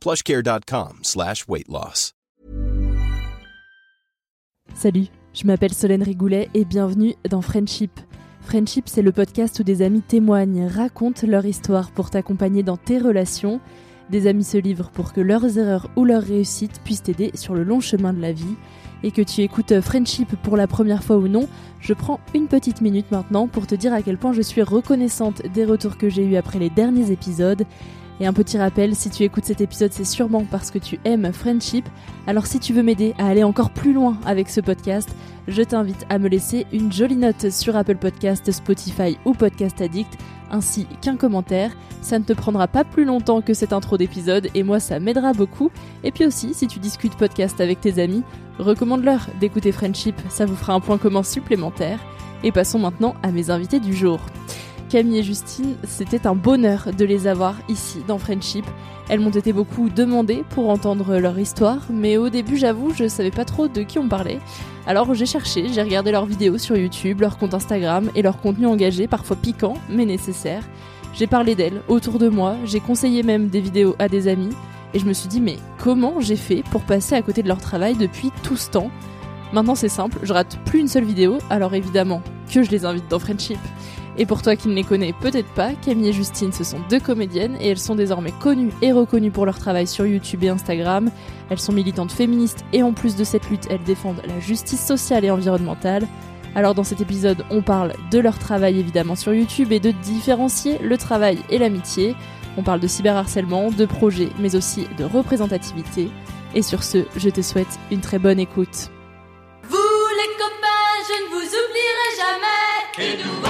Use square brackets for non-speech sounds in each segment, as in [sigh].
plushcare.com slash. Salut, je m'appelle Solène Rigoulet et bienvenue dans Friendship. Friendship, c'est le podcast où des amis témoignent, racontent leur histoire pour t'accompagner dans tes relations. Des amis se livrent pour que leurs erreurs ou leurs réussites puissent t'aider sur le long chemin de la vie. Et que tu écoutes Friendship pour la première fois ou non, je prends une petite minute maintenant pour te dire à quel point je suis reconnaissante des retours que j'ai eus après les derniers épisodes. Et un petit rappel, si tu écoutes cet épisode, c'est sûrement parce que tu aimes Friendship. Alors si tu veux m'aider à aller encore plus loin avec ce podcast, je t'invite à me laisser une jolie note sur Apple Podcast, Spotify ou Podcast Addict, ainsi qu'un commentaire. Ça ne te prendra pas plus longtemps que cette intro d'épisode et moi ça m'aidera beaucoup. Et puis aussi, si tu discutes podcast avec tes amis, recommande-leur d'écouter Friendship, ça vous fera un point commun supplémentaire. Et passons maintenant à mes invités du jour. Camille et Justine, c'était un bonheur de les avoir ici dans Friendship. Elles m'ont été beaucoup demandées pour entendre leur histoire, mais au début, j'avoue, je savais pas trop de qui on parlait. Alors j'ai cherché, j'ai regardé leurs vidéos sur YouTube, leur compte Instagram et leur contenu engagé, parfois piquant, mais nécessaire. J'ai parlé d'elles autour de moi, j'ai conseillé même des vidéos à des amis, et je me suis dit, mais comment j'ai fait pour passer à côté de leur travail depuis tout ce temps? Maintenant c'est simple, je rate plus une seule vidéo, alors évidemment que je les invite dans Friendship. Et pour toi qui ne les connais peut-être pas, Camille et Justine, ce sont deux comédiennes et elles sont désormais connues et reconnues pour leur travail sur YouTube et Instagram. Elles sont militantes féministes et en plus de cette lutte, elles défendent la justice sociale et environnementale. Alors dans cet épisode, on parle de leur travail évidemment sur YouTube et de différencier le travail et l'amitié. On parle de cyberharcèlement, de projets, mais aussi de représentativité. Et sur ce, je te souhaite une très bonne écoute. Vous les copains, je ne vous oublierai jamais.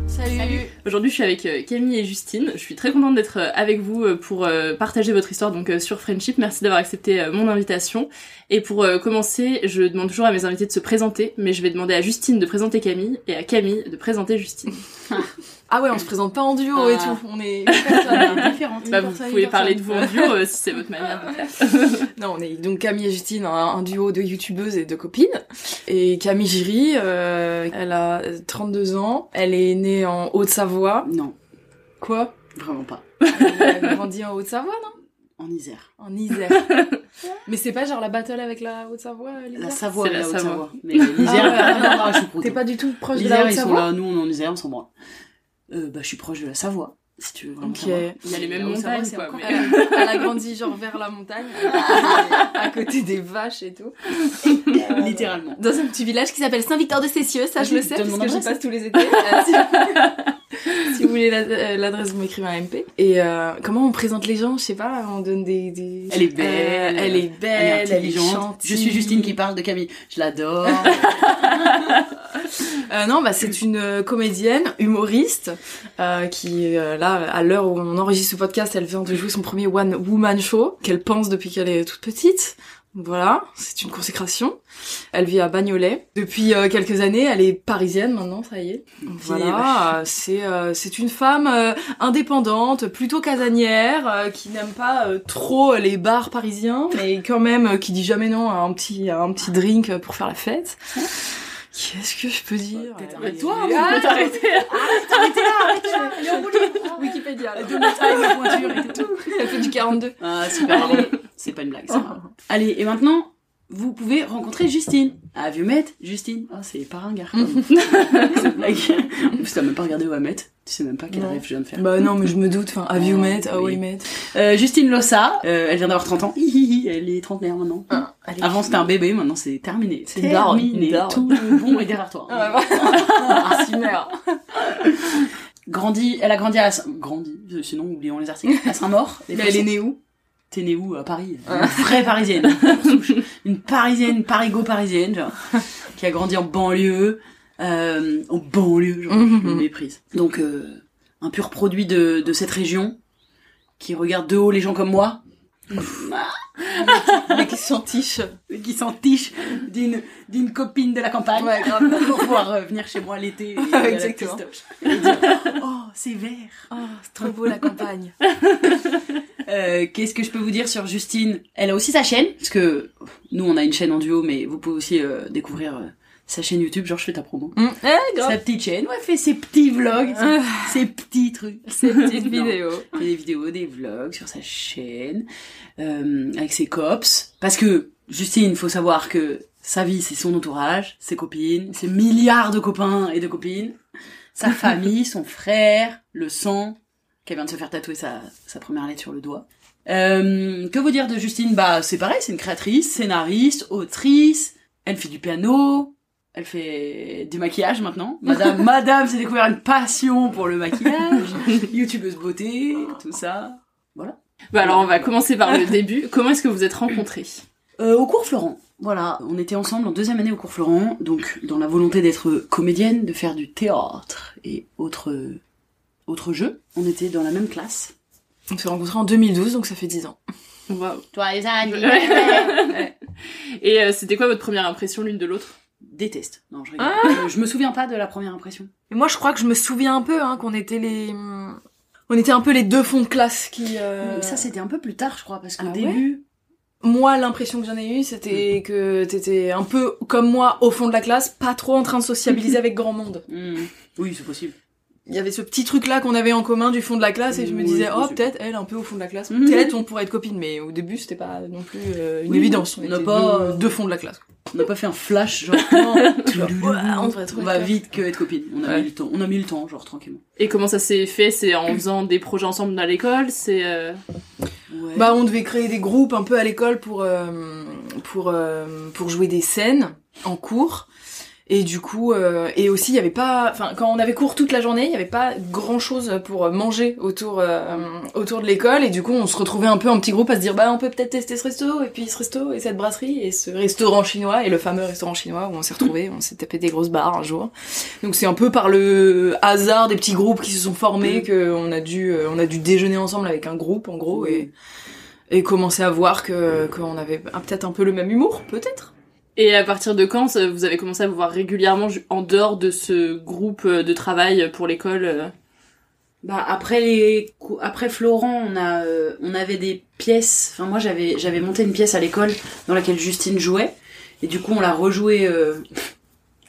Salut. Aujourd'hui, je suis avec euh, Camille et Justine. Je suis très contente d'être euh, avec vous euh, pour partager votre histoire donc sur Friendship. Merci d'avoir accepté mon invitation. Et pour commencer, je demande toujours à mes invités de se présenter, mais je vais demander à Justine de présenter Camille et à Camille de présenter Justine. [laughs] Ah ouais, on se présente pas en duo et tout. On est [laughs] différentes. Bah, vous pouvez parler de vous en duo euh, si c'est votre manière de [laughs] faire. Non, on est donc Camille et Justine, un, un duo de youtubeuses et de copines. Et Camille Giry, euh, elle a 32 ans. Elle est née en Haute-Savoie. Non, Quoi? Vraiment pas. Elle a grandi en Haute-Savoie, non? En Isère. En Isère. [laughs] Mais c'est pas genre la battle avec la Haute-Savoie, l'Isère? La Savoie, la la Savoie. Haute-Savoie. Mais l'Isère, Ah ouais. non, non, je suis prout. T'es pas du tout proche de la L'Isère, ils sont Haute-Savoie? là, nous on est en Isère, on s'en branle. Euh, bah, je suis proche de la Savoie. si tu veux vraiment. Il y a les mêmes montagnes, c'est quoi, mais- Elle, [laughs] elle a grandi genre vers la montagne, à côté des vaches et tout. [laughs] Littéralement. Dans un petit village qui s'appelle Saint-Victor-de-Cessieux, ça je le sais parce que j'y adresse. passe tous les étés. [laughs] Si... vous voulez euh, l'adresse, vous m'écrivez un MP. Et euh, comment on présente les gens Je sais pas, on donne des... des... Elle est belle. Euh, elle est belle, elle est, intelligente. Je suis Justine qui parle de Camille. Je l'adore. [laughs] Euh, non, bah c'est une euh, comédienne, humoriste, euh, qui là, à l'heure où on enregistre ce podcast, elle vient de jouer son premier one woman show qu'elle pense depuis qu'elle est toute petite. Voilà, c'est une consécration. Elle vit à Bagnolet depuis euh, quelques années. Elle est parisienne maintenant, ça y est. Voilà, c'est euh, c'est une femme euh, indépendante, plutôt casanière, euh, qui n'aime pas euh, trop les bars parisiens, mais quand même euh, qui dit jamais non à un petit à un petit drink pour faire la fête. Qu'est-ce que je peux dire? Arrête-toi, Ah, on peut t'arrêter. Arrêtez là, arrêtez là, [laughs] il est au bout du- Wikipédia. là. De ma taille, ma pointure et tout. Elle fait du 42. Ah, super. Allez, c'est pas une blague, c'est marrant. [laughs] Allez, et maintenant, vous pouvez rencontrer Justine. Ah, met Justine. Ah, c'est pas un gars. Cette blague. En plus, t'as même pas regardé où elle met. Tu sais même pas quel Non. rêve je viens de faire. Bah non, mais je me doute. Enfin, have you met? How oui. Met? Euh, Justine Lossa, euh, elle vient d'avoir 30 ans. Hihihi, elle est trentenaire maintenant. Ah, est Avant c'était un bébé, maintenant c'est terminé. C'est une terminé. une. Tout le bon est derrière toi. [laughs] Ah, bah. [laughs] Grandi, elle a grandi à grandi, sinon oublions les articles. À Saint-Maur. Mais elle est née où? T'es née où? À Paris Une vraie parisienne. [laughs] une parisienne, une parigo-parisienne, genre, qui a grandi en banlieue, euh, en banlieue, genre, je me méprise. Donc, euh, un pur produit de, de cette région, qui regarde de haut les gens comme moi, [laughs] Mais qui s'en tiche. qui s'en tiche d'une d'une copine de la campagne, Ouais, grave. [laughs] pour pouvoir euh, venir chez moi l'été et la Exactement. festoche. Et dire, oh, c'est vert. Oh, c'est trop beau la campagne. Euh, Qu'est-ce que je peux vous dire sur Justine? Elle a aussi sa chaîne, parce que nous on a une chaîne en duo, mais vous pouvez aussi euh, découvrir euh, sa chaîne YouTube. Genre je fais ta promo. Hum, Eh. Sa petite chaîne, ouais, elle fait ses petits vlogs, ses, Ah. ses petits trucs. [laughs] Ces petites vidéos. [laughs] Fait des vidéos, des vlogs sur sa chaîne, euh, avec ses cops. Parce que Justine, faut savoir que sa vie, c'est son entourage, ses copines, ses milliards de copains et de copines, sa [laughs] famille, son frère, le sang, qu'elle vient de se faire tatouer sa, sa première lettre sur le doigt. Euh, que vous dire de Justine? Bah, c'est pareil, c'est une créatrice, scénariste, autrice, elle fait du piano, elle fait du maquillage maintenant. Madame, [laughs] Madame s'est découvert une passion pour le maquillage, [laughs] youtubeuse beauté, tout ça. Voilà. Bah alors on va commencer par le début. [laughs] Comment est-ce que vous êtes rencontrés? Euh, au cours Florent. Voilà, on était ensemble en deuxième année au cours Florent, donc dans la volonté d'être comédienne, de faire du théâtre et autres autres jeux. On était dans la même classe. On s'est rencontrés en 2012, donc ça fait 10 ans. Waouh. Toi les Ouais. Et euh, c'était quoi votre première impression l'une de l'autre? Déteste. Non, je rigole. Ah je me souviens pas de la première impression. Et moi, je crois que je me souviens un peu, hein, qu'on était les... On était un peu les deux fonds de classe qui... euh, Ça c'était un peu plus tard, je crois, parce qu'au Ah début, Moi, l'impression que j'en ai eue, c'était que t'étais un peu comme moi au fond de la classe, pas trop en train de sociabiliser [laughs] avec grand monde. hmm, oui, c'est possible. Il y avait ce petit truc là qu'on avait en commun du fond de la classe et je me disais oh peut-être elle un peu au fond de la classe, Mhm. peut-être on pourrait être copines, mais au début c'était pas non plus euh, une Oui, évidence. On n'a pas- deux, deux fonds de la classe. On n'a pas fait un flash, genre, Non, Genre, on devrait être on va vite que être copine. On a Ouais. mis le temps, on a mis le temps, genre tranquillement. Et comment ça s'est fait? C'est en faisant des projets ensemble à l'école? C'est euh, Ouais. Bah on devait créer des groupes un peu à l'école pour euh, pour euh, pour jouer des scènes en cours. Et du coup, euh, et aussi, il y avait pas, enfin, quand on avait cours toute la journée, il y avait pas grand chose pour manger autour euh, autour de l'école. Et du coup, on se retrouvait un peu en petit groupe à se dire, bah, on peut peut-être tester ce resto, et puis ce resto, et cette brasserie, et ce restaurant chinois, et le fameux restaurant chinois où on s'est retrouvés, on s'est tapé des grosses barres un jour. Donc c'est un peu par le hasard des petits groupes qui se sont formés que on a dû, euh, on a dû déjeuner ensemble avec un groupe en gros et et commencer à voir que qu'on avait peut-être un peu le même humour, peut-être. Et à partir de quand vous avez commencé à vous voir régulièrement en dehors de ce groupe euh, de travail pour l'école euh? Bah après les après Florent, on a euh, on avait des pièces. Enfin moi j'avais j'avais monté une pièce à l'école dans laquelle Justine jouait et du coup on l'a rejouée.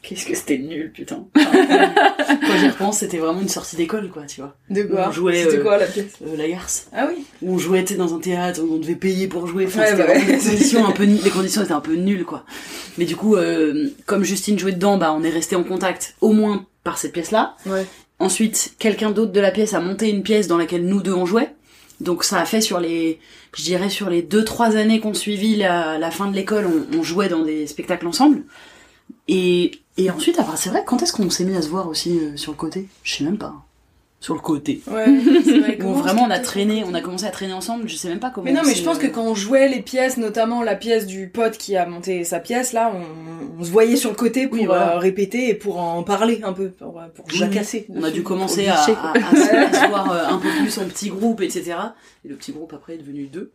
Qu'est-ce que c'était nul putain. [laughs] Enfin, Quand j'y repense, c'était vraiment une sortie d'école quoi, tu vois. De quoi On jouait, C'était euh, quoi la pièce Euh, la garce. Ah oui. Où on jouait tu sais, dans un théâtre où on devait payer pour jouer. Enfin, Ouais, bah ouais. des conditions un peu nu- les conditions étaient un peu nulles quoi. Mais du coup euh, comme Justine jouait dedans, bah on est resté en contact au moins par cette pièce là. Ouais. ensuite quelqu'un d'autre de la pièce a monté une pièce dans laquelle nous deux on jouait. Donc ça a fait sur les, je dirais sur les deux trois années qu'on suivit la, la fin de l'école, on, on jouait dans des spectacles ensemble. Et, et ensuite, après, c'est vrai, quand est-ce qu'on s'est mis à se voir aussi euh, sur le côté? Je sais même pas. Sur le côté. Ouais, c'est vrai. [laughs] Où vraiment on a traîné, on a commencé à traîner ensemble, je sais même pas comment. Mais non, on mais je pense euh, que quand on jouait les pièces, notamment la pièce du pote qui a monté sa pièce, là, on, on se voyait sur le côté pour Oui, voilà. euh, répéter et pour en parler un peu, pour, pour Oui, jacasser. On a dû commencer à, à, se- à [laughs] se voir un peu plus en petits groupes, etc. Et le petit groupe après est devenu deux.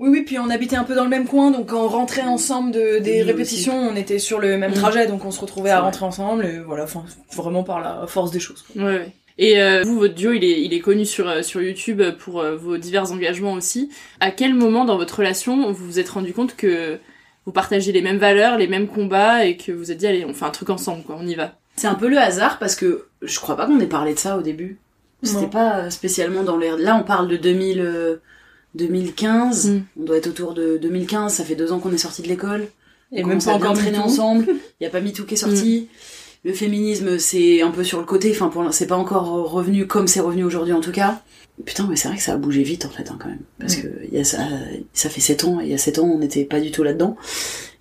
Oui, oui, puis on habitait un peu dans le même coin, donc quand on rentrait ensemble de, des Oui, répétitions, on était sur le même Mm. trajet, donc on se retrouvait à vrai. rentrer ensemble, et voilà, enfin, vraiment par la force des choses. quoi. Ouais, ouais. Et euh, vous, votre duo, il est, il est connu sur, euh, sur YouTube pour euh, vos divers engagements aussi. À quel moment dans votre relation vous vous êtes rendu compte que vous partagez les mêmes valeurs, les mêmes combats et que vous vous êtes dit allez, on fait un truc ensemble, quoi, on y va? C'est un peu le hasard parce que je crois pas qu'on ait parlé de ça au début. C'était pas spécialement dans l'air. Là, on parle de 2000, euh, 2015. Mm. On doit être autour de 2015. Ça fait deux ans qu'on est sorti de l'école. Et On même commence pas encore ensemble. Il y a pas MeToo qui est sorti. Le féminisme, c'est un peu sur le côté. Enfin, pour c'est pas encore revenu comme c'est revenu aujourd'hui en tout cas. Putain, mais c'est vrai que ça a bougé vite en fait hein, quand même. Parce que y a ça, ça fait sept ans. Et il y a sept ans, on n'était pas du tout là-dedans.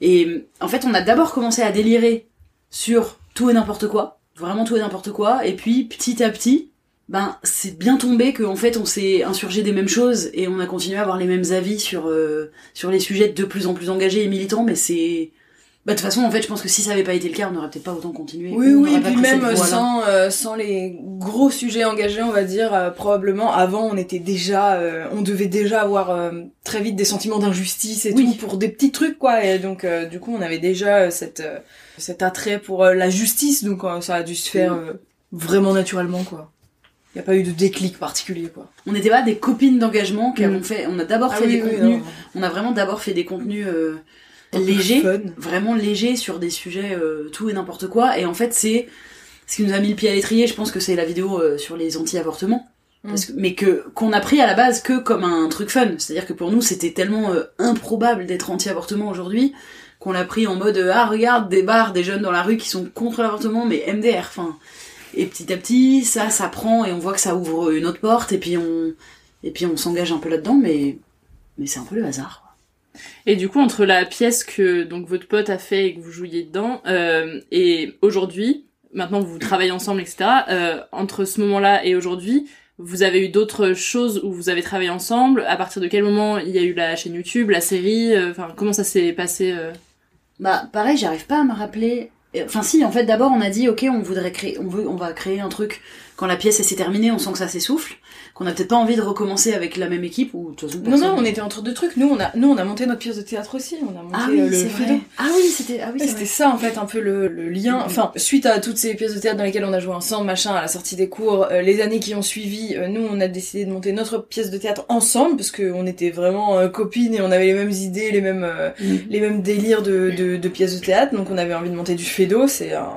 Et en fait, on a d'abord commencé à délirer sur tout et n'importe quoi, vraiment tout et n'importe quoi, et puis petit à petit, ben c'est bien tombé qu'en fait on s'est insurgé des mêmes choses et on a continué à avoir les mêmes avis sur euh, sur les sujets de plus en plus engagés et militants, mais c'est bah de toute façon en fait je pense que si ça avait pas été le cas, on n'aurait peut-être pas autant continué. Oui, oui, et puis même sans, euh, sans les gros sujets engagés, on va dire, euh, probablement, avant, on était déjà, euh, on devait déjà avoir euh, très vite des sentiments d'injustice et Oui. tout pour des petits trucs, quoi, et donc, euh, du coup, on avait déjà euh, cette, euh, cet attrait pour la justice, donc euh, ça a dû se faire vraiment naturellement, quoi. Il y a pas eu de déclic particulier, quoi. On n'était pas des copines d'engagement qui Mm. avons fait. On a d'abord Ah fait oui, des oui, contenus. non. On a vraiment d'abord fait des contenus euh, légers, fun. vraiment légers sur des sujets euh, tout et n'importe quoi. Et en fait, c'est ce qui nous a mis le pied à l'étrier. Je pense que c'est la vidéo euh, sur les anti-avortements. Mm. Mais que qu'on a pris à la base que comme un truc fun. C'est-à-dire que pour nous, c'était tellement improbable d'être anti-avortement aujourd'hui qu'on l'a pris en mode ah regarde des bars, des jeunes dans la rue qui sont contre l'avortement, mais MDR. Enfin, et petit à petit, ça, ça prend et on voit que ça ouvre une autre porte et puis on et puis on s'engage un peu là-dedans, mais mais c'est un peu le hasard. Et du coup, entre la pièce que donc votre pote a fait et que vous jouiez dedans, euh, et aujourd'hui, maintenant vous travaillez ensemble, etc. euh, entre ce moment-là et aujourd'hui, vous avez eu d'autres choses où vous avez travaillé ensemble? À partir de quel moment il y a eu la chaîne YouTube, la série, euh, comment ça s'est passé Bah pareil, j'arrive pas à me rappeler. Enfin si, en fait d'abord on a dit ok on voudrait créer, on veut, on va créer un truc quand la pièce s'est terminée, on sent que ça s'essouffle, qu'on a peut-être pas envie de recommencer avec la même équipe ou de toute façon Non, personne- non, on était entre deux trucs. Nous, on a, nous, on a monté notre pièce de théâtre aussi. On a monté Ah oui, euh, le vrai. Ah oui, c'était ah oui, c'était ça en fait un peu le, le lien. Mhm. Enfin, suite à toutes ces pièces de théâtre dans lesquelles on a joué ensemble, machin, à la sortie des cours, euh, les années qui ont suivi, euh, nous on a décidé de monter notre pièce de théâtre ensemble parce qu'on était vraiment euh, copines et on avait les mêmes idées, les mêmes Mhm. les mêmes délires de, de, de pièces de théâtre. Donc on avait envie de monter du Fedo, c'est un,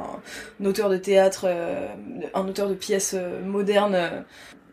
un auteur de théâtre, euh, un auteur de pièces euh, modernes, euh,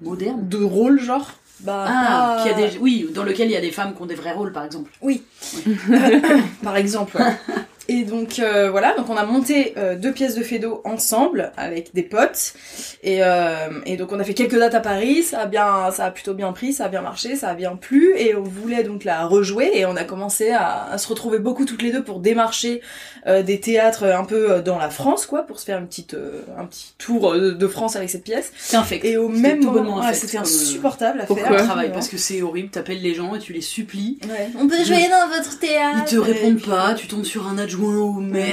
Moderne. de rôle genre. Bah, Ah, pas- qui a des oui, dans lequel il y a des femmes qui ont des vrais rôles par exemple. Oui. [laughs] Par exemple. ouais. [laughs] Et donc euh, voilà, donc on a monté euh, deux pièces de Fedo ensemble avec des potes et, euh, et donc on a fait quelques dates à Paris, ça a bien, ça a plutôt bien pris, ça a bien marché, ça a bien plu et on voulait donc la rejouer et on a commencé à, à se retrouver beaucoup toutes les deux pour démarcher euh, des théâtres un peu euh, dans la France quoi, pour se faire une petite, euh, un petit tour de, de France avec cette pièce. C'est infect. Et au même tout moment, c'était euh, insupportable à Pourquoi faire. Travail parce que c'est horrible, t'appelles les gens et tu les supplies. Ouais. On peut jouer dans votre théâtre. Ils te répondent pas, tu tombes sur un adjoint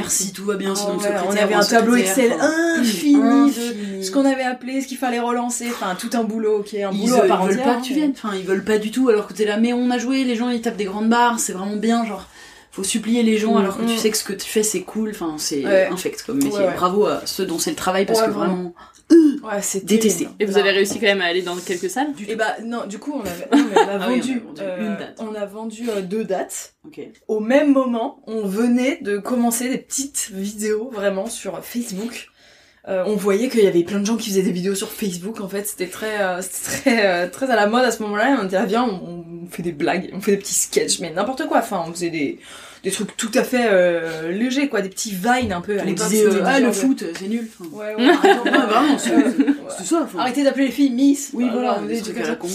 si tout va bien, Ah sinon le secrétaire on avait un tableau Excel enfin, infini, de ce qu'on avait appelé, ce qu'il fallait relancer, enfin tout un boulot qui est un Ils, boulot à euh, part ils veulent pas que tu viennes, enfin ils veulent pas du tout alors que t'es là mais on a joué, les gens ils tapent des grandes barres, c'est vraiment bien genre faut supplier les gens Mm, alors que tu mm. sais que ce que tu fais c'est cool, enfin c'est Ouais. infect comme métier. Ouais, ouais. Bravo à ceux dont c'est le travail parce que vraiment. Vraiment Ouais, c'est Détesté. Et vous avez réussi quand même à aller dans quelques salles Et bah non, du coup on avait, non, mais on a Ah oui, vendu, on a vendu euh, une date. on a vendu euh, deux dates. OK. Au même moment, on venait de commencer des petites vidéos vraiment sur Facebook. Euh, on voyait qu'il y avait plein de gens qui faisaient des vidéos sur Facebook. En fait, c'était très, euh, c'était très, euh, très à la mode à ce moment-là. On était là, viens, on, on fait des blagues, on fait des petits sketchs, mais n'importe quoi. Enfin, on faisait des, des trucs tout à fait euh, légers, quoi, des petits vines un peu. On disait euh, ah le foot c'est nul. Enfin, Ouais, ouais, exemple, Ouais, vraiment, c'est- ouais, ça, enfin. Arrêtez d'appeler les filles Miss. Oui, voilà, des trucs à la con.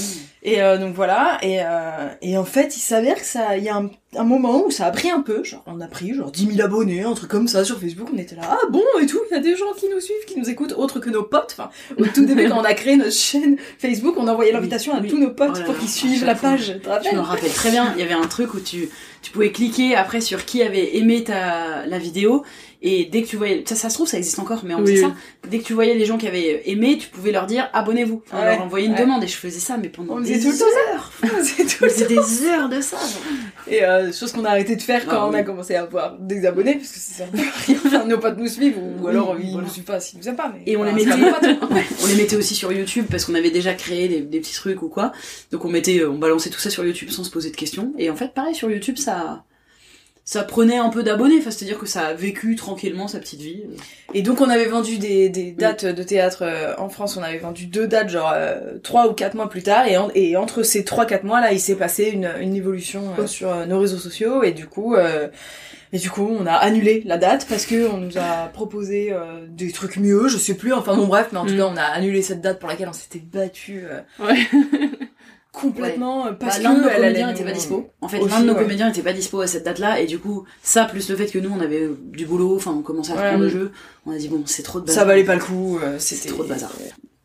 Et euh, donc voilà, et, euh, et en fait, il s'avère que ça, il y a un, un moment où ça a pris un peu, genre on a pris genre 10 000 abonnés, un truc comme ça sur Facebook, on était là, ah bon et tout, il y a des gens qui nous suivent, qui nous écoutent, autres que nos potes. Enfin, au tout début quand on a créé notre chaîne Facebook, on envoyait l'invitation à tous nos potes Oh là pour qu'ils suivent la page. Tu te Je me rappelle très bien, il y avait un truc où tu, tu pouvais cliquer après sur qui avait aimé ta, la vidéo, et dès que tu voyais, ça, ça se trouve, ça existe encore, mais on faisait oui. ça. Dès que tu voyais les gens qui avaient aimé, tu pouvais leur dire abonnez-vous. Enfin, Ouais, leur envoyer une ouais. demande, et je faisais ça, mais pendant On des tout heures. [laughs] On faisait tout le des heures de ça. genre. Et euh, chose qu'on a arrêté de faire quand Ah on a commencé à avoir des abonnés, parce que ça sert à rien. Enfin, nos potes nous suivent, ou, alors ils voilà. nous suivent pas s'ils nous aiment pas. Mais Et on les mettait, [laughs] on les mettait aussi sur YouTube parce qu'on avait déjà créé des, des petits trucs ou quoi. Donc on mettait, on balançait tout ça sur YouTube sans se poser de questions. Et en fait, pareil sur YouTube, ça, ça prenait un peu d'abonnés. Enfin, c'est-à-dire que ça a vécu tranquillement sa petite vie. Et donc on avait vendu des, des dates de théâtre euh, en France, on avait vendu deux dates genre euh, trois ou quatre mois plus tard et, en- et entre ces trois quatre mois là il s'est passé une, une évolution euh, sur euh, nos réseaux sociaux et du coup euh, et du coup on a annulé la date parce que on nous a proposé euh, des trucs mieux, je sais plus, enfin bon bref mais en tout Mm. cas on a annulé cette date pour laquelle on s'était battu euh, Ouais. [laughs] complètement euh, parce Bah, l'un de nos comédiens nous- était pas dispo. En fait, l'un de nos ouais. comédiens était pas dispo à cette date-là. Et du coup, ça plus le fait que nous on avait du boulot, enfin on commençait à Ouais. reprendre le jeu, on a dit bon, c'est trop de bazar. Ça valait pas le coup, euh, C'était c'était trop de bazar.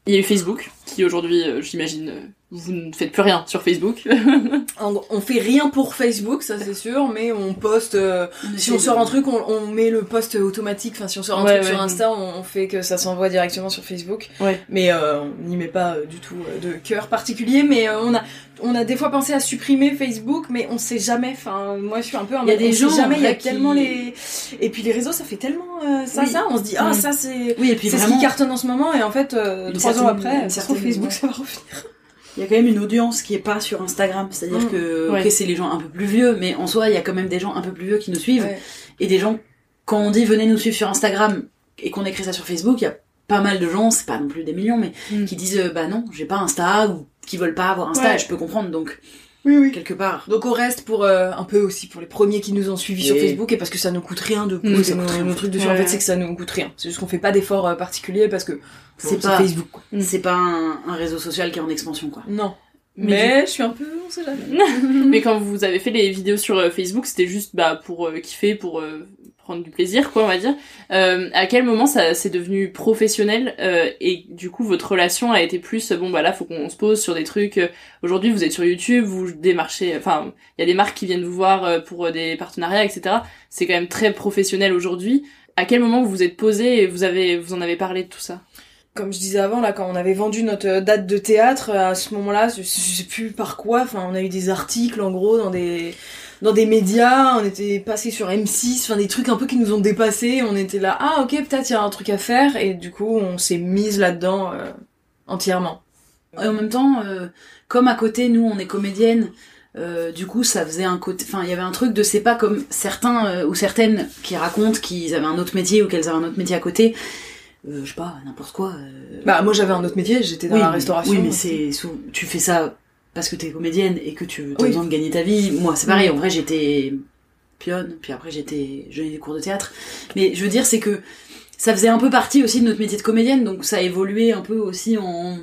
Il y a eu Facebook, qui aujourd'hui, euh, j'imagine, euh, vous ne faites plus rien sur Facebook. [laughs] On fait rien pour Facebook, ça c'est sûr, mais on poste. euh, si on sort un truc, on, on met le post automatique. Enfin, si on sort un Ouais, truc sur. Insta, on, on fait que ça s'envoie directement sur Facebook. Ouais. Mais euh, on n'y met pas euh, du tout de cœur particulier. Mais on a, on a des fois pensé à supprimer Facebook, mais on sait jamais. Enfin, moi je suis un peu. Il y a des gens, jamais. Il y a qui- tellement les. Et puis les réseaux, ça fait tellement ça, Oui. ça. On se dit ah Mm. ça c'est. Oui, et puis c'est ce vraiment, qui cartonne en ce moment et en fait trois ans après une certaine- Facebook ça va revenir. il y a quand même une audience qui est pas sur Instagram. C'est-à-dire Mm. que, Ouais. ok, c'est les gens un peu plus vieux, mais en soi, il y a quand même des gens un peu plus vieux qui nous suivent. Ouais. Et des gens, quand on dit venez nous suivre sur Instagram et qu'on écrit ça sur Facebook, il y a pas mal de gens, c'est pas non plus des millions, mais Mm. qui disent euh, bah non, j'ai pas Insta ou qui veulent pas avoir Insta Ouais. et je peux comprendre. Donc Oui oui. quelque part, Donc on reste pour euh, un peu aussi pour les premiers qui nous ont suivis sur Facebook et parce que ça nous coûte rien de Mm, poser en trucs fait. dessus. En fait, c'est que ça nous coûte rien. C'est juste qu'on fait pas d'efforts euh, particuliers parce que c'est pas Facebook. quoi. c'est pas un, un réseau social qui est en expansion quoi. Non. Mais Mais, je suis un peu, on sait jamais. [laughs] [laughs] Mais quand vous avez fait les vidéos sur euh, Facebook, c'était juste bah, pour euh, kiffer, pour euh, prendre du plaisir, quoi, on va dire. Euh, à quel moment ça c'est devenu professionnel euh, et du coup votre relation a été plus bon bah là faut qu'on se pose sur des trucs. euh, Aujourd'hui vous êtes sur YouTube, vous démarchez, enfin il y a des marques qui viennent vous voir euh, pour des partenariats, etc. C'est quand même très professionnel aujourd'hui. À quel moment vous vous êtes posé et vous avez vous en avez parlé de tout ça? Comme je disais avant, là, quand on avait vendu notre date de théâtre, à ce moment-là, je sais plus par quoi, enfin, on a eu des articles, en gros, dans des, dans des médias, on était passé sur M6, enfin, des trucs un peu qui nous ont dépassés, on était là, ah, ok, peut-être il y a un truc à faire, et du coup, on s'est mise là-dedans, euh, entièrement. Et en même temps, euh, comme à côté, nous, on est comédienne, euh, du coup, ça faisait un côté. Enfin, il y avait un truc de c'est pas comme certains euh, ou certaines qui racontent qu'ils avaient un autre métier ou qu'elles avaient un autre métier à côté. Euh, je sais pas, n'importe quoi. euh, Bah, moi, j'avais un autre métier, j'étais dans oui, la mais- restauration. Oui, mais c'est tu fais ça parce que t'es comédienne et que tu as Oui. besoin de gagner ta vie. Moi, c'est pareil. En vrai, j'étais pionne, puis après j'étais, j'ai eu des cours de théâtre. Mais je veux dire, c'est que ça faisait un peu partie aussi de notre métier de comédienne, donc ça a évolué un peu aussi en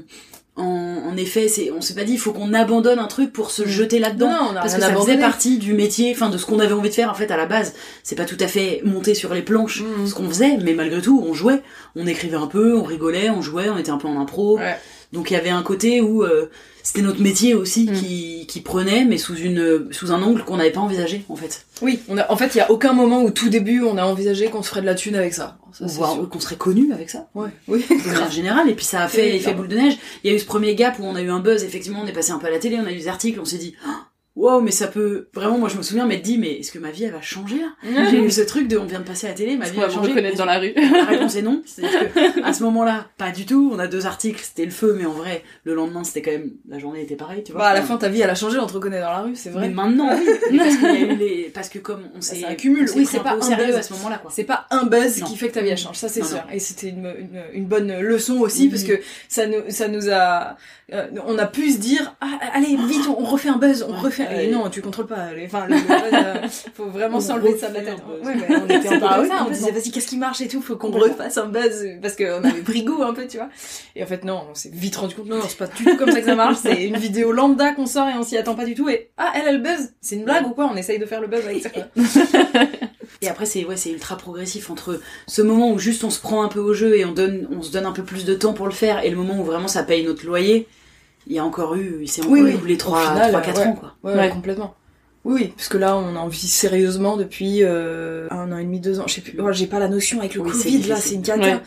en, en effet, c'est, on s'est pas dit, il faut qu'on abandonne un truc pour se jeter là-dedans. Non, on a parce que ça abandonné. faisait partie du métier, enfin, de ce qu'on avait envie de faire, en fait, à la base. C'est pas tout à fait monter sur les planches, Mhm. ce qu'on faisait, mais malgré tout, on jouait. On écrivait un peu, on rigolait, on jouait, on était un peu en impro. Ouais. Donc il y avait un côté où euh, c'était notre métier aussi Mm. qui, qui prenait, mais sous une sous un angle qu'on n'avait pas envisagé en fait. Oui, on a, en fait, il y a aucun moment où tout début, on a envisagé qu'on se ferait de la thune avec ça. Ça, Ou qu'on serait connu avec ça. Ouais. Oui. De manière générale, et puis ça a fait effet boule de neige. Il y a eu ce premier gap où on a eu un buzz, effectivement, on est passé un peu à la télé, on a eu des articles, on s'est dit, oh, wow, mais ça peut, vraiment, moi je me souviens m'être dit, mais est-ce que ma vie elle va changer là? [laughs] J'ai eu ce truc de, on vient de passer à la télé, ma vie va changer. reconnaître dans la rue. La réponse est non. [laughs] C'est-à-dire que, à ce moment-là, pas du tout. On a deux articles, c'était le feu, mais en vrai, le lendemain, c'était quand même, la journée était pareille, tu vois. Bah, à la fin, ta vie, elle a changé, on te reconnaît dans la rue, c'est vrai. Mais maintenant, oui. [laughs] Mais parce, qu'il y a eu les... parce que comme on s'est s'est Oui, c'est pas un sérieux buzz. à ce moment-là, quoi. C'est pas un buzz Non. qui fait que ta vie elle change, ça c'est sûr. Et c'était une, une, une bonne leçon aussi parce que ça nous, ça nous a, euh, on a pu se dire, ah, allez vite, on refait un buzz, on Ouais. refait Et non, tu contrôles pas. Enfin, le, le buzz, euh, [laughs] faut vraiment s'enlever de refait tête. [laughs] Ouais, on était oui, ça. On disait, vas-y, qu'est-ce qui marche et tout, faut qu'on refasse un buzz parce qu'on avait pris goût un peu, tu vois. Et en fait, non, on s'est vite rendu compte, non, non, c'est pas du tout comme ça que ça marche. C'est une vidéo lambda qu'on sort et on s'y attend pas du tout. Et ah, elle a le buzz. C'est une blague ou quoi On essaye de faire le buzz avec ça. quoi. [laughs] Et après, c'est ouais, c'est ultra progressif entre ce moment où juste on se prend un peu au jeu et on donne, on se donne un peu plus de temps pour le faire, et le moment où vraiment ça paye notre loyer. Il y a encore eu, il s'est encore Oui, oui. écoulé Au 3 final, 3 4 ouais. ans quoi. Ouais, ouais, complètement. Oui, oui, parce que là, on en vit sérieusement depuis euh, un an et demi, deux ans. Je sais plus. oh, j'ai pas la notion avec le Oui, Covid là, c'est une cata. Ouais.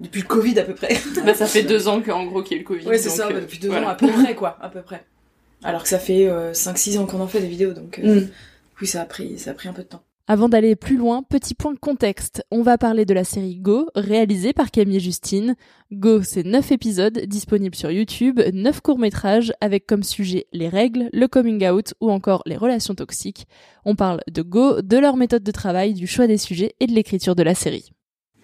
Depuis le Covid à peu près. Bah, ça fait deux ans qu'en gros qu'il y a eu le Covid. Ouais, c'est ça, euh, bah, depuis deux voilà. ans à peu près, quoi, à peu près. Alors que ça fait 5-6 ans qu'on en fait des vidéos, donc euh, Mm. oui, ça a pris, ça a pris un peu de temps. Avant d'aller plus loin, petit point contexte. On va parler de la série Go, réalisée par Camille Justine. Go, c'est 9 épisodes disponibles sur YouTube, 9 courts-métrages avec comme sujet les règles, le coming out ou encore les relations toxiques. On parle de Go, de leur méthode de travail, du choix des sujets et de l'écriture de la série.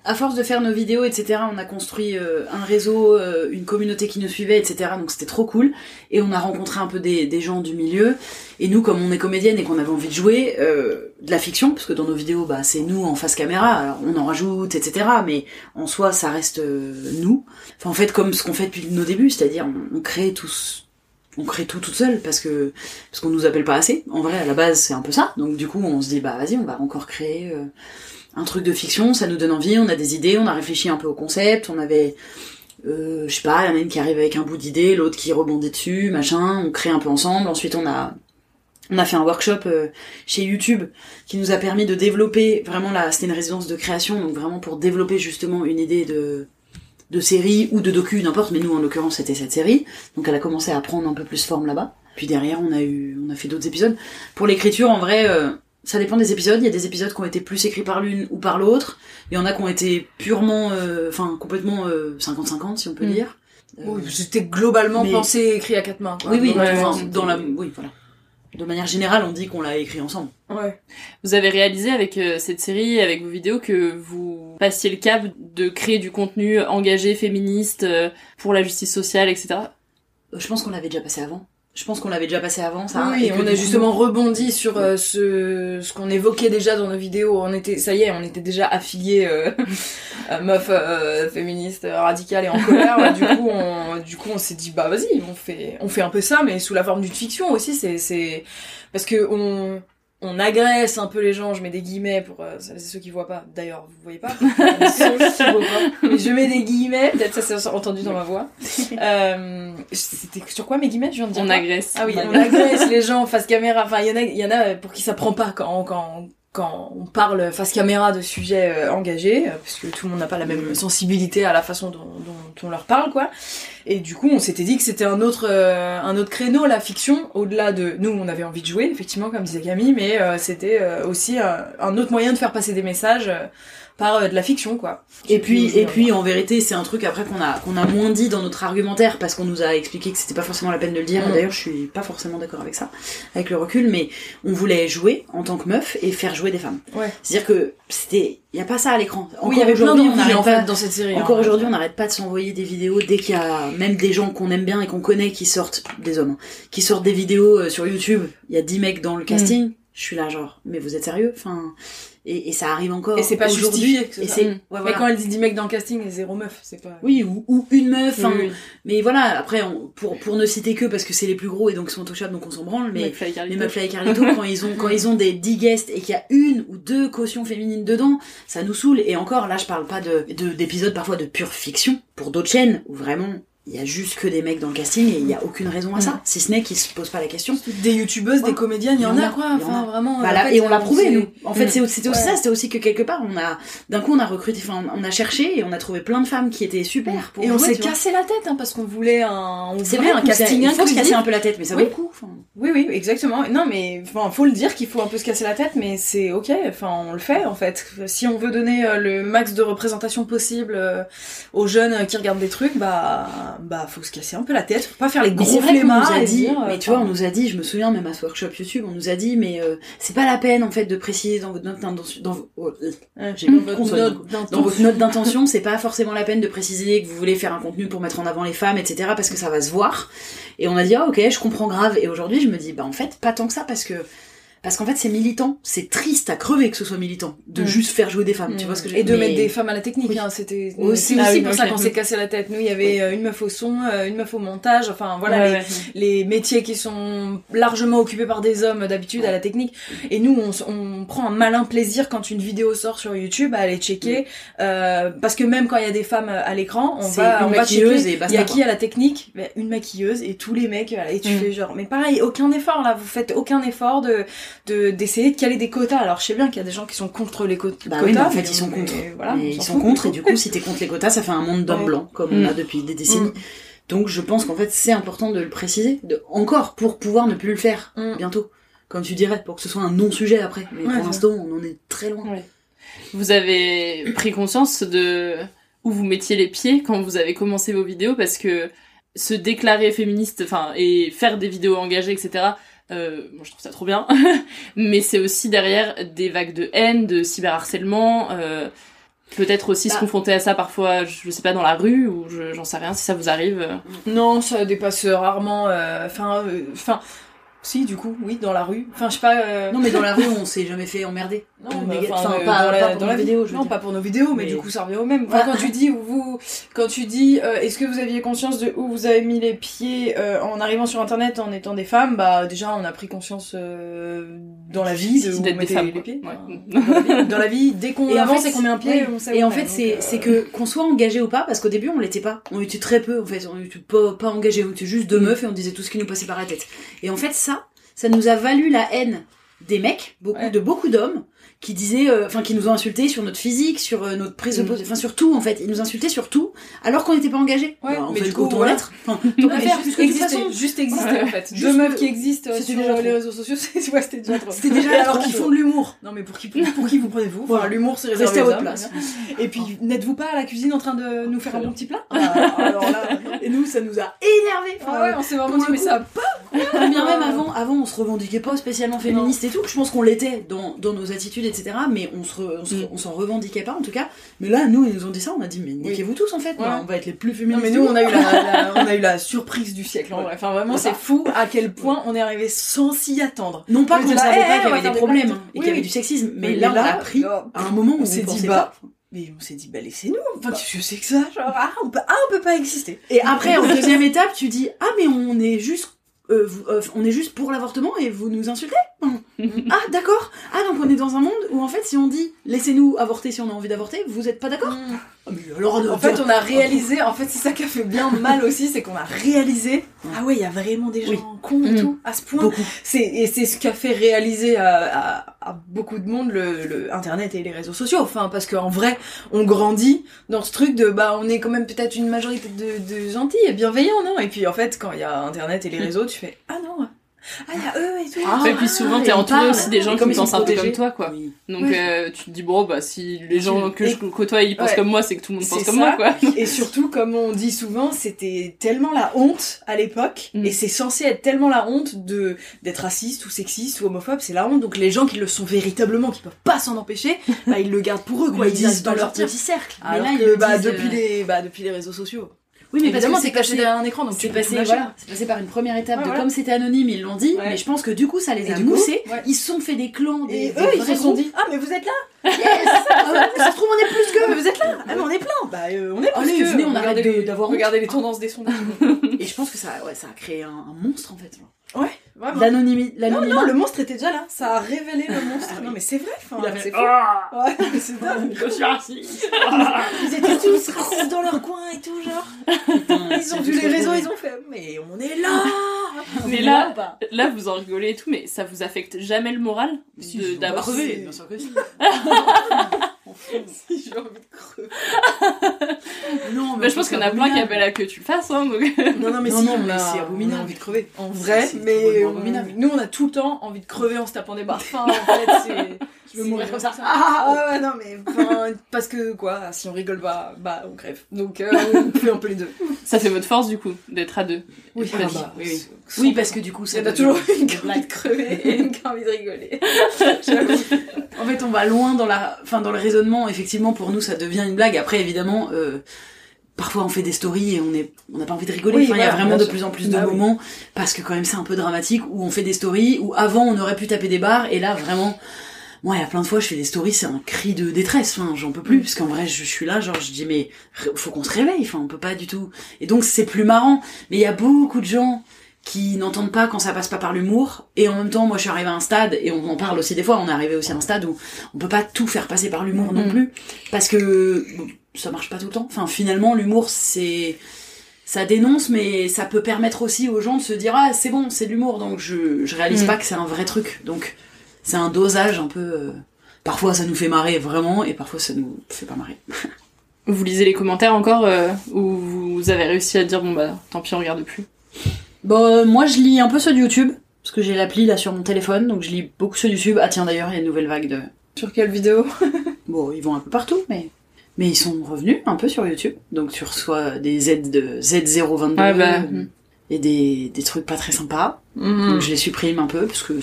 À force de faire nos vidéos, etc., on a construit euh, un réseau, euh, une communauté qui nous suivait, etc. Donc c'était trop cool. Et on a rencontré un peu des, gens du milieu. Et nous, comme on est comédienne et qu'on avait envie de jouer euh, de la fiction, parce que dans nos vidéos, bah c'est nous en face caméra. Alors on en rajoute, etc. Mais en soi, ça reste nous. Enfin, en fait, comme ce qu'on fait depuis nos débuts, c'est-à-dire on, crée tous on crée tout toute seule parce que parce qu'on nous appelle pas assez. En vrai, à la base, c'est un peu ça. Donc du coup, on se dit bah vas-y, on va encore créer un truc de fiction, ça nous donne envie, on a des idées, on a réfléchi un peu au concept, on avait euh, je sais pas, il y en a une qui arrive avec un bout d'idée, l'autre qui rebondit dessus, machin, on crée un peu ensemble. Ensuite, on a on a fait un workshop euh, chez YouTube qui nous a permis de développer vraiment la c'était une résidence de création donc vraiment pour développer justement une idée de de série ou de docu n'importe mais nous en l'occurrence c'était cette série donc elle a commencé à prendre un peu plus forme là-bas puis derrière on a eu on a fait d'autres épisodes pour l'écriture en vrai euh, ça dépend des épisodes il y a des épisodes qui ont été plus écrits par l'une ou par l'autre il y en a qui ont été purement euh, enfin complètement euh, 50-50 si on peut Mm. dire Oui, C'était globalement mais- pensé et écrit à quatre mains. Quoi. oui oui euh, enfin, dans la oui voilà de manière générale on dit qu'on l'a écrit ensemble Ouais. Vous avez réalisé avec euh, cette série, avec vos vidéos, que vous passiez le cap de créer du contenu engagé, féministe, euh, pour la justice sociale, etc. Euh, je pense qu'on l'avait déjà passé avant je pense qu'on l'avait déjà passé avant ça oui, et on a justement rebondi sur euh, ce, ce qu'on évoquait déjà dans nos vidéos. On était, ça y est, on était déjà affiliés euh, [laughs] meufs euh, féministes euh, radicales et en colère. [laughs] du coup, on, du coup, on s'est dit bah vas-y, on fait, on fait un peu ça, mais sous la forme d'une fiction aussi. C'est, c'est parce que on on agresse un peu les gens, je mets des guillemets pour euh, celles et ceux qui voient pas. D'ailleurs, vous voyez pas, [laughs] sont mais je mets des guillemets, peut-être ça s'est entendu dans ma voix. [laughs] Euh, C'était sur quoi mes guillemets Je viens de dire On agresse. Ah oui, On on agresse les gens face caméra. Enfin, il y en a, il y en a pour qui ça prend pas quand quand quand on parle face caméra de sujets euh, engagés, euh, parce que tout le monde n'a pas la même sensibilité à la façon dont, on leur parle, quoi. Et du coup, on s'était dit que c'était un autre euh, un autre créneau, la fiction, au-delà de nous, on avait envie de jouer, effectivement, comme disait Camille, mais c'était aussi un autre moyen de faire passer des messages par euh, de la fiction, quoi. Et puis, et puis, en vérité, c'est un truc après qu'on a, qu'on a moins dit dans notre argumentaire parce qu'on nous a expliqué que c'était pas forcément la peine de le dire. Mm. D'ailleurs, je suis pas forcément d'accord avec ça, avec le recul, mais on voulait jouer en tant que meuf et faire jouer des femmes. Ouais. C'est-à-dire que c'était, y a pas ça à l'écran. Oui, il y avait plein aujourd'hui, on d'envies, n'arrête en pas- fait, dans cette série, Encore hein. aujourd'hui, on n'arrête pas de s'envoyer des vidéos dès qu'il y a même des gens qu'on aime bien et qu'on connaît qui sortent, des hommes, hein, qui sortent des vidéos euh, sur YouTube. Il y a 10 mecs dans le casting. Je suis là, genre, mais vous êtes sérieux? Enfin, et, et ça arrive encore. Et c'est pas justifié. que Et soit- c'est, Mm. ouais, Mais voilà. quand elle dit 10 mecs dans le casting et zéro meuf, c'est pas. Oui, ou, ou une meuf. Oui, hein. oui. Mais voilà, après, on- pour, pour ne citer que parce que c'est les plus gros et donc ils sont touchables, donc on s'en branle. Mais McFly et Carlito. et Carlito, quand ils ont, quand ils ont des 10 guests et qu'il y a une ou deux cautions féminines dedans, ça nous saoule. Et encore, là, je parle pas de, de, d'épisodes parfois de pure fiction pour d'autres chaînes où vraiment, il y a juste que des mecs dans le casting et il y a aucune raison à ça. Si ce n'est qu'ils se posent pas la question. Des youtubeuses, des comédiennes, il y en a quoi. Enfin, a. vraiment. Bah en fait, et on l'a euh, prouvé nous. En fait, Mm. c'est- c'était aussi Ouais. ça, c'était aussi que quelque part, on a, d'un coup, on a recruté, enfin, on a cherché et on a trouvé plein de femmes qui étaient super. Pour Et on s'est cassé la tête, hein, parce qu'on voulait un, on C'est voulait vrai un casting il faut se casser un peu la tête, mais ça vaut Oui. le coup. Oui, oui, exactement. Non, mais enfin, faut le dire qu'il faut un peu se casser la tête, mais c'est ok. Enfin, on le fait en fait. Si on veut donner euh, le max de représentation possible euh, aux jeunes qui regardent des trucs, bah, bah faut se casser un peu la tête, faut pas faire les gros flemmards et dit, dire, mais tu vois, on nous a dit, je me souviens même à ce workshop YouTube, on nous a dit, mais euh, c'est pas la peine en fait de préciser dans votre note d'intention, dans, oh, euh, [laughs] dans votre note d'intention, c'est pas forcément la peine de préciser que vous voulez faire un contenu pour mettre en avant les femmes, etc. parce que ça va se voir. Et on a dit, ah ok, je comprends grave. Et aujourd'hui, je me dis, bah en fait, pas tant que ça parce que parce qu'en fait, c'est militant. C'est triste à crever que ce soit militant de Mm. juste faire jouer des femmes. Tu vois ce que je et de mais- mettre des femmes à la technique, hein, c'était Aussi, ah aussi oui, pour ça qu'on s'est cassé la tête. Nous, il y avait euh, une meuf au son, euh, une meuf au montage, enfin voilà Ouais, les, ouais. les métiers qui sont largement occupés par des hommes d'habitude à la technique. Et nous, on, on prend un malin plaisir quand une vidéo sort sur YouTube à aller checker, euh, parce que même quand il y a des femmes à l'écran, on va, on va maquilleuse checker. Il y a qui à la technique? Une maquilleuse et tous les mecs. Et tu Mm. fais genre, mais pareil, aucun effort là. Vous faites aucun effort de de d'essayer de caler des quotas. Alors je sais bien qu'il y a des gens qui sont contre les co- Bah quotas. oui, mais en fait, mais- ils sont mais contre. Voilà, Mais ils sont fout. contre, et du coup, [laughs] si t'es contre les quotas, ça fait un monde d'hommes Ouais. blancs, comme on a Mm. depuis des décennies. Mm. Donc, je pense qu'en fait, c'est important de le préciser, de, encore, pour pouvoir ne plus le faire, Mm. bientôt. Comme tu dirais, pour que ce soit un non-sujet après. Mais Ouais, pour l'instant, on en est très loin. Ouais. Vous avez pris conscience de où vous mettiez les pieds quand vous avez commencé vos vidéos? Parce que se déclarer féministe, enfin, et faire des vidéos engagées, etc. Euh, moi, je trouve ça trop bien. [laughs] Mais c'est aussi derrière des vagues de haine, de cyberharcèlement. Euh, Peut-être aussi se Bah. confronter à ça parfois, je sais pas, dans la rue ou je- j'en sais rien si ça vous arrive. euh. Non, ça dépasse rarement. euh, Enfin, euh, enfin, si du coup, oui, dans la rue. Enfin, je sais pas. euh, Non, mais dans la rue, on s'est jamais fait emmerder. [laughs] Non, bah, enfin, euh, pas, dans la, pas pour dans nos la vidéos, je non, dire. pas pour nos vidéos, mais, Mais- du coup, ça revient au même. Enfin, Ah. quand tu dis vous, quand tu dis, euh, est-ce que vous aviez conscience de où vous avez mis les pieds en arrivant sur Internet en étant des femmes? Bah, déjà, on a pris conscience dans la vie de où D'être on mettait les pieds. Ouais. Dans la vie, dans la vie, dès qu'on avance et qu'on met un pied, ouais. on sait Et en fait, c'est c'est que qu'on soit engagé ou pas, parce qu'au début, on l'était pas. On était très peu, en fait. On était pas, pas engagé. On était juste deux meufs et on disait tout ce qui nous passait par la tête. Et en fait, ça, nous a valu la haine des mecs, beaucoup, de beaucoup d'hommes, qui disaient, euh, enfin, qui nous ont insultés sur notre physique, sur euh, notre prise de Mm. position, enfin, sur tout, en fait. Ils nous insultaient sur tout, alors qu'on n'était pas engagés. Ouais, Bah, en mais fait, du coup, autant l'être. Enfin, [laughs] juste exister, juste exister en fait. Deux meufs qui existent euh, sur déjà les réseaux sociaux, [laughs] c'est ouais, c'était déjà trop. C'était déjà [laughs] alors qu'ils font de l'humour. Non mais pour qui pour, qui vous prenez-vous? Voilà. l'humour c'est Restez réservé à votre place. Et puis n'êtes-vous pas à la cuisine en train de nous faire un bon petit plat? Ah, alors là, et nous, ça nous a énervé. Ah ouais, on s'est vraiment dit mais ça pas. Bien même avant, avant on se revendiquait pas spécialement féministe et tout. Je pense qu'on l'était dans, dans nos attitudes, etc. Mais on se, re- on se- Mm. on s'en revendiquait pas en tout cas. Mais là, nous, ils nous ont dit ça. On a dit mais niquez-vous tous en fait. Ouais. bah, on va être les plus Non féministes. mais nous on a eu la, la- [laughs] on a eu la surprise du siècle en vrai. Enfin vraiment c'est fou à quel point on est arrivé sans s'y attendre. Non pas On qu'on ne savait eh, pas qu'il y avait des problèmes et qu'il y avait du sexisme. Mais là, on a appris à un moment où on s'est dit bah mais on s'est dit bah laissez-nous. Enfin qu'est-ce que c'est que ça Genre ah on peut ah on peut pas exister. Et après, en deuxième étape, tu dis ah mais on est juste euh, vous- euh, on est juste pour l'avortement et vous nous insultez Ah d'accord Ah donc on est dans un monde où en fait si on dit laissez-nous avorter si on a envie d'avorter, vous êtes pas d'accord Ah, mais alors, En fait, on a réalisé, en fait, c'est ça qui a fait bien mal aussi, c'est qu'on a réalisé, ah ouais, il y a vraiment des gens Oui. cons et Mm. tout, à ce point. C'est, et c'est ce qui a fait réaliser à, à- à beaucoup de monde le, le Internet et les réseaux sociaux. Enfin, parce qu'en vrai, on grandit dans ce truc de, bah, on est quand même peut-être une majorité de, de gentils et bienveillants, non? Et puis, en fait, quand il y a Internet et les réseaux, tu fais, ah non, ah, il y a eux et tout. Ah, et puis souvent, t'es entouré parle. aussi des gens Et qui comme ils sont pensent un peu comme toi, quoi. Oui. Donc euh, tu te dis, bon, bah si les gens que je côtoie, ils pensent Ouais. comme moi, c'est que tout le monde pense comme ça. moi, quoi. Et surtout, comme on dit souvent, c'était tellement la honte à l'époque, Mm. et c'est censé être tellement la honte de d'être raciste ou sexiste ou homophobe, c'est la honte. Donc les gens qui le sont véritablement, qui peuvent pas s'en empêcher, [laughs] bah ils le gardent pour eux, quoi. Ils Ils disent dans leur petit cercle. Mais Alors là, que, ils le bah, disent, depuis euh, les bah depuis les réseaux sociaux. Oui, mais Évidemment, t'es caché derrière un écran, donc c'est passé, voilà, c'est passé par une première étape Ouais, de voilà. comme c'était anonyme, ils l'ont dit, Ouais. mais je pense que du coup ça les Et a moussés, ouais. ils se sont fait des clans, des, Et des eux, ils se sont dit, ah mais vous êtes là [laughs] Yes [laughs] Ça se trouve, on est plus que Mais vous êtes là Ah mais on est plein Bah euh, on est plus Allez, que venez, on arrête d'avoir. Regardez les tendances des sondages. [laughs] Et je pense que ça, ouais, ça a créé un, un monstre en fait. ouais, L'anonymi- Non, L'anonymat. non, le monstre était déjà là. Ça a révélé le monstre. non, mais c'est vrai. Il a fait, c'est fou. Ah, Ouais, c'est dingue. je suis raciste. [laughs] Ils étaient tous racistes dans leur coin et tout, genre. Putain, Ils ont tout vu les réseaux, ils ont fait. Mais on est là. Mais On est là- pas Là, vous en rigolez et tout, mais ça vous affecte jamais le moral si, d'avoir crever, si. bien sûr que si. [laughs] si [laughs] j'ai envie de crever. [laughs] non, mais je pense qu'il y en a plein qui appellent à que tu le fasses, hein, donc. Non, non, mais Non, si, non, on mais a, c'est on a abominable. envie de crever. En vrai, mais nous, on a tout le temps envie de crever en se tapant des barres. En fait, c'est. [laughs] Je veux mourir comme ça. Ah, ouais, non, mais enfin, [laughs] parce que quoi, si on rigole pas, bah on crève. Donc, euh, on [laughs] fait un peu les deux. Ça fait votre force, du coup, d'être à deux. Oui, ah bah, Oui, oui. Oui, parce que du coup, Il ça y en a toujours une une qui a envie de crever [laughs] et une qui a envie de rigoler. En fait, on va loin dans la, enfin, dans le raisonnement. Effectivement, pour nous, ça devient une blague. Après, évidemment, euh, parfois on fait des stories et on est, on n'a pas envie de rigoler. Oui, enfin, il y a vraiment de plus en plus de Ah oui. moments parce que quand même c'est un peu dramatique où on fait des stories où avant on aurait pu taper des barres et là vraiment. Moi, il y a plein de fois, je fais des stories, c'est un cri de détresse. Enfin, j'en peux plus, Mm. parce qu'en vrai, je suis là, genre, je dis, mais faut qu'on se réveille. Enfin, on peut pas du tout. Et donc, c'est plus marrant. Mais il y a beaucoup de gens qui n'entendent pas quand ça passe pas par l'humour. Et en même temps, moi, je suis arrivée à un stade, et on en parle aussi des fois, on est arrivé aussi à un stade où on peut pas tout faire passer par l'humour non Mm. plus. Parce que bon, ça marche pas tout le temps. Enfin, finalement, l'humour, c'est, ça dénonce, mais ça peut permettre aussi aux gens de se dire, ah, c'est bon, c'est de l'humour, donc je, je réalise Mm. pas que c'est un vrai truc. Donc, c'est un dosage un peu, euh, parfois ça nous fait marrer vraiment, et parfois ça nous fait pas marrer. [laughs] Vous lisez les commentaires encore, euh, ou vous avez réussi à dire, bon bah, tant pis, on regarde plus? Bon, euh, moi je lis un peu ceux de YouTube, parce que j'ai l'appli là sur mon téléphone, donc je lis beaucoup ceux de YouTube. Ah tiens d'ailleurs, il y a une nouvelle vague de... Sur quelle vidéo? [laughs] Bon, ils vont un peu partout, mais... Mais ils sont revenus un peu sur YouTube, donc tu reçois des Z de Z022 Ah bah, euh, et des, des trucs pas très sympas. Mhm. Donc je les supprime un peu parce que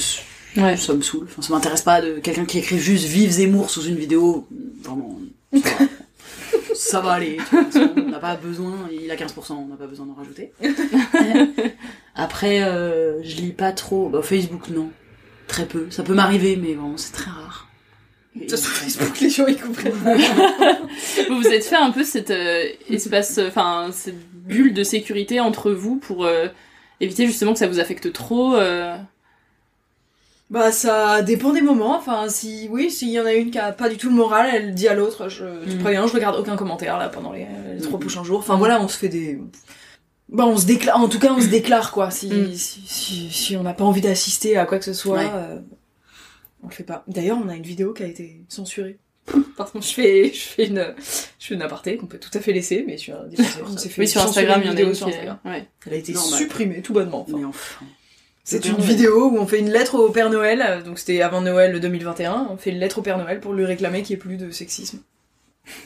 Ouais. ça me saoule. Enfin, ça m'intéresse pas de quelqu'un qui écrit juste Vive Zemmour sous une vidéo. Vraiment, ça va, [laughs] ça va aller. tu vois, de toute façon, on n'a pas besoin, il a 15%, on n'a pas besoin d'en rajouter. [laughs] Après, euh, je lis pas trop. Bah, Facebook, non. Très peu. Ça peut m'arriver, mais bon, c'est très rare. Et- Ça, sur Facebook, les gens ils comprennent [laughs] vous vous êtes fait un peu cet euh, espace, enfin, cette bulle de sécurité entre vous pour euh, éviter justement que ça vous affecte trop. Bah ça dépend des moments, enfin si oui, s'il y en a une qui a pas du tout le moral, elle dit à l'autre, je te Mm. préviens, je regarde aucun commentaire là pendant les, les trois Mm. prochains jours. Enfin voilà, on se fait des bah on se déclare, en tout cas on se déclare quoi, si, Mm. si, si, si on n'a pas envie d'assister à quoi que ce soit, Ouais. euh, on le fait pas. D'ailleurs on a une vidéo qui a été censurée. [laughs] Que je fais, je fais une, je fais une aparté qu'on peut tout à fait laisser, mais sur, on s'est fait Oui, sur Instagram, il y en a vidéo une sur qui est- Instagram. ouais. Elle a été Normal. supprimée tout bonnement. enfin. Mais enfin. C'est une Noël. vidéo où on fait une lettre au Père Noël, euh, donc c'était avant Noël 2021, on fait une lettre au Père Noël pour lui réclamer qu'il n'y ait plus de sexisme.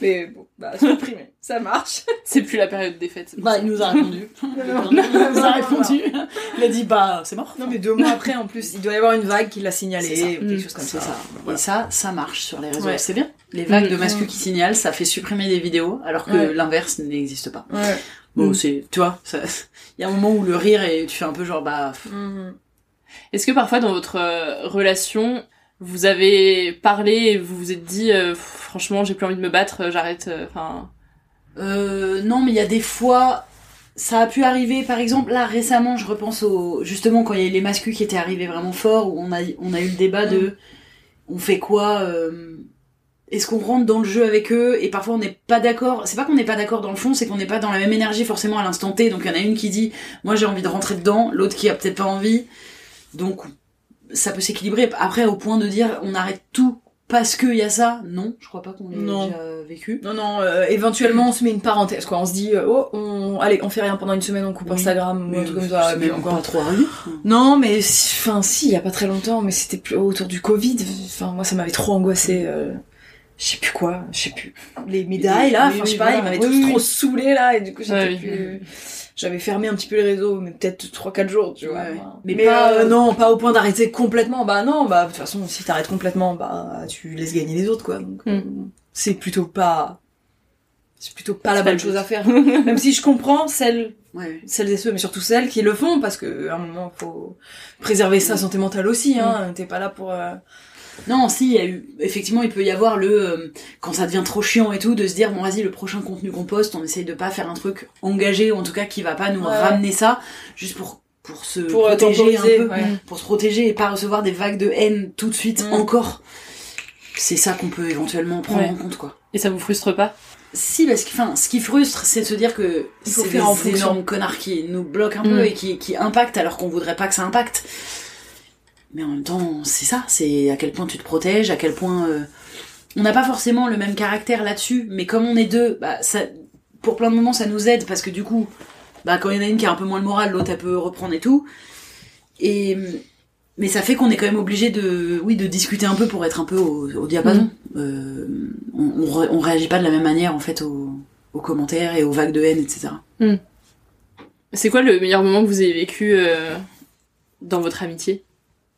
Mais bon, bah supprimé, [laughs] ça marche. C'est plus la période des fêtes. Bah, il nous a répondu. [laughs] il nous a répondu. Il a dit, bah, c'est mort. Non mais deux mois après en plus, il doit y avoir une vague qui l'a signalé, C'est ça. ou quelque chose comme ça. ça. Voilà. Et ça, ça marche sur les réseaux. Ouais. C'est bien. Les vagues de Mm. masques qui signalent, ça fait supprimer des vidéos, alors que Ouais. l'inverse n'existe pas. Ouais. Bon, Mm. c'est, tu vois, ça- [laughs] il y a un moment où le rire et tu fais un peu genre, bah, Mhm. Est-ce que parfois dans votre euh, relation, vous avez parlé et vous vous êtes dit, euh, franchement, j'ai plus envie de me battre, euh, j'arrête. Enfin, Euh, non, mais il y a des fois, ça a pu arriver. Par exemple, là récemment, je repense au justement quand il y a eu les mascus qui étaient arrivés vraiment fort, où on a on a eu le débat de on fait quoi. Est-ce qu'on rentre dans le jeu avec eux et parfois on n'est pas d'accord? C'est pas qu'on n'est pas d'accord dans le fond, c'est qu'on n'est pas dans la même énergie forcément à l'instant T. Donc il y en a une qui dit moi j'ai envie de rentrer dedans, l'autre qui a peut-être pas envie. Donc ça peut s'équilibrer. Après au point de dire on arrête tout parce qu'il y a ça, non, je crois pas qu'on l'ait déjà vécu. Non, non, euh, éventuellement on se met une parenthèse, quoi. On se dit, euh, oh, on... allez, on fait rien pendant une semaine, on coupe Oui. Instagram ou un Mais truc comme ça. même encore. pas trop arrivé. Non, mais enfin si, il y a pas très longtemps, mais c'était plus autour du Covid. Enfin moi ça m'avait trop angoissé. Euh... Je sais plus quoi, je sais plus. Les médailles là, enfin je sais pas, ils m'avaient tous trop saoulé là et du coup j'étais plus. J'avais fermé un petit peu les réseaux, mais peut-être 3-4 jours, tu vois. Ouais, ouais. Enfin, Mais Mais, pas, euh, euh, non, pas au point d'arrêter complètement. Bah non, bah de toute façon, si t'arrêtes complètement, bah tu laisses gagner les autres, quoi. Donc Mm. euh, c'est plutôt pas, c'est plutôt pas la bonne chose à faire. [laughs] Même si je comprends celles, Ouais. celles et ceux, mais surtout celles qui le font, parce que à un moment faut préserver sa santé mentale aussi. Hein. T'es pas là pour. euh, Non, si, il y a eu, effectivement, il peut y avoir le, euh, quand ça devient trop chiant et tout, de se dire, bon, vas-y, le prochain contenu qu'on poste, on essaye de pas faire un truc engagé, ou en tout cas qui va pas nous Ouais. ramener ça, juste pour, pour se Pour, protéger un peu, ouais. pour se protéger et pas recevoir des vagues de haine tout de suite Mm. encore. C'est ça qu'on peut éventuellement prendre Ouais. en compte, quoi. et ça vous frustre pas? Si, parce que, enfin, ce qui frustre, c'est de se dire que c'est des énormes connards qui nous bloquent un Mm. peu et qui, qui impactent alors qu'on voudrait pas que ça impacte. Mais en même temps, c'est ça, c'est à quel point tu te protèges, à quel point euh, on n'a pas forcément le même caractère là-dessus, mais comme on est deux, bah, ça, pour plein de moments, ça nous aide parce que du coup, bah, quand il y en a une qui a un peu moins le moral, l'autre elle peut reprendre et tout. Et mais ça fait qu'on est quand même obligé de, oui, de discuter un peu pour être un peu au, au diapason. Euh, on, on, ré- on réagit pas de la même manière en fait aux, aux commentaires et aux vagues de haine, etc. Hmm. C'est quoi le meilleur moment que vous avez vécu euh, dans votre amitié?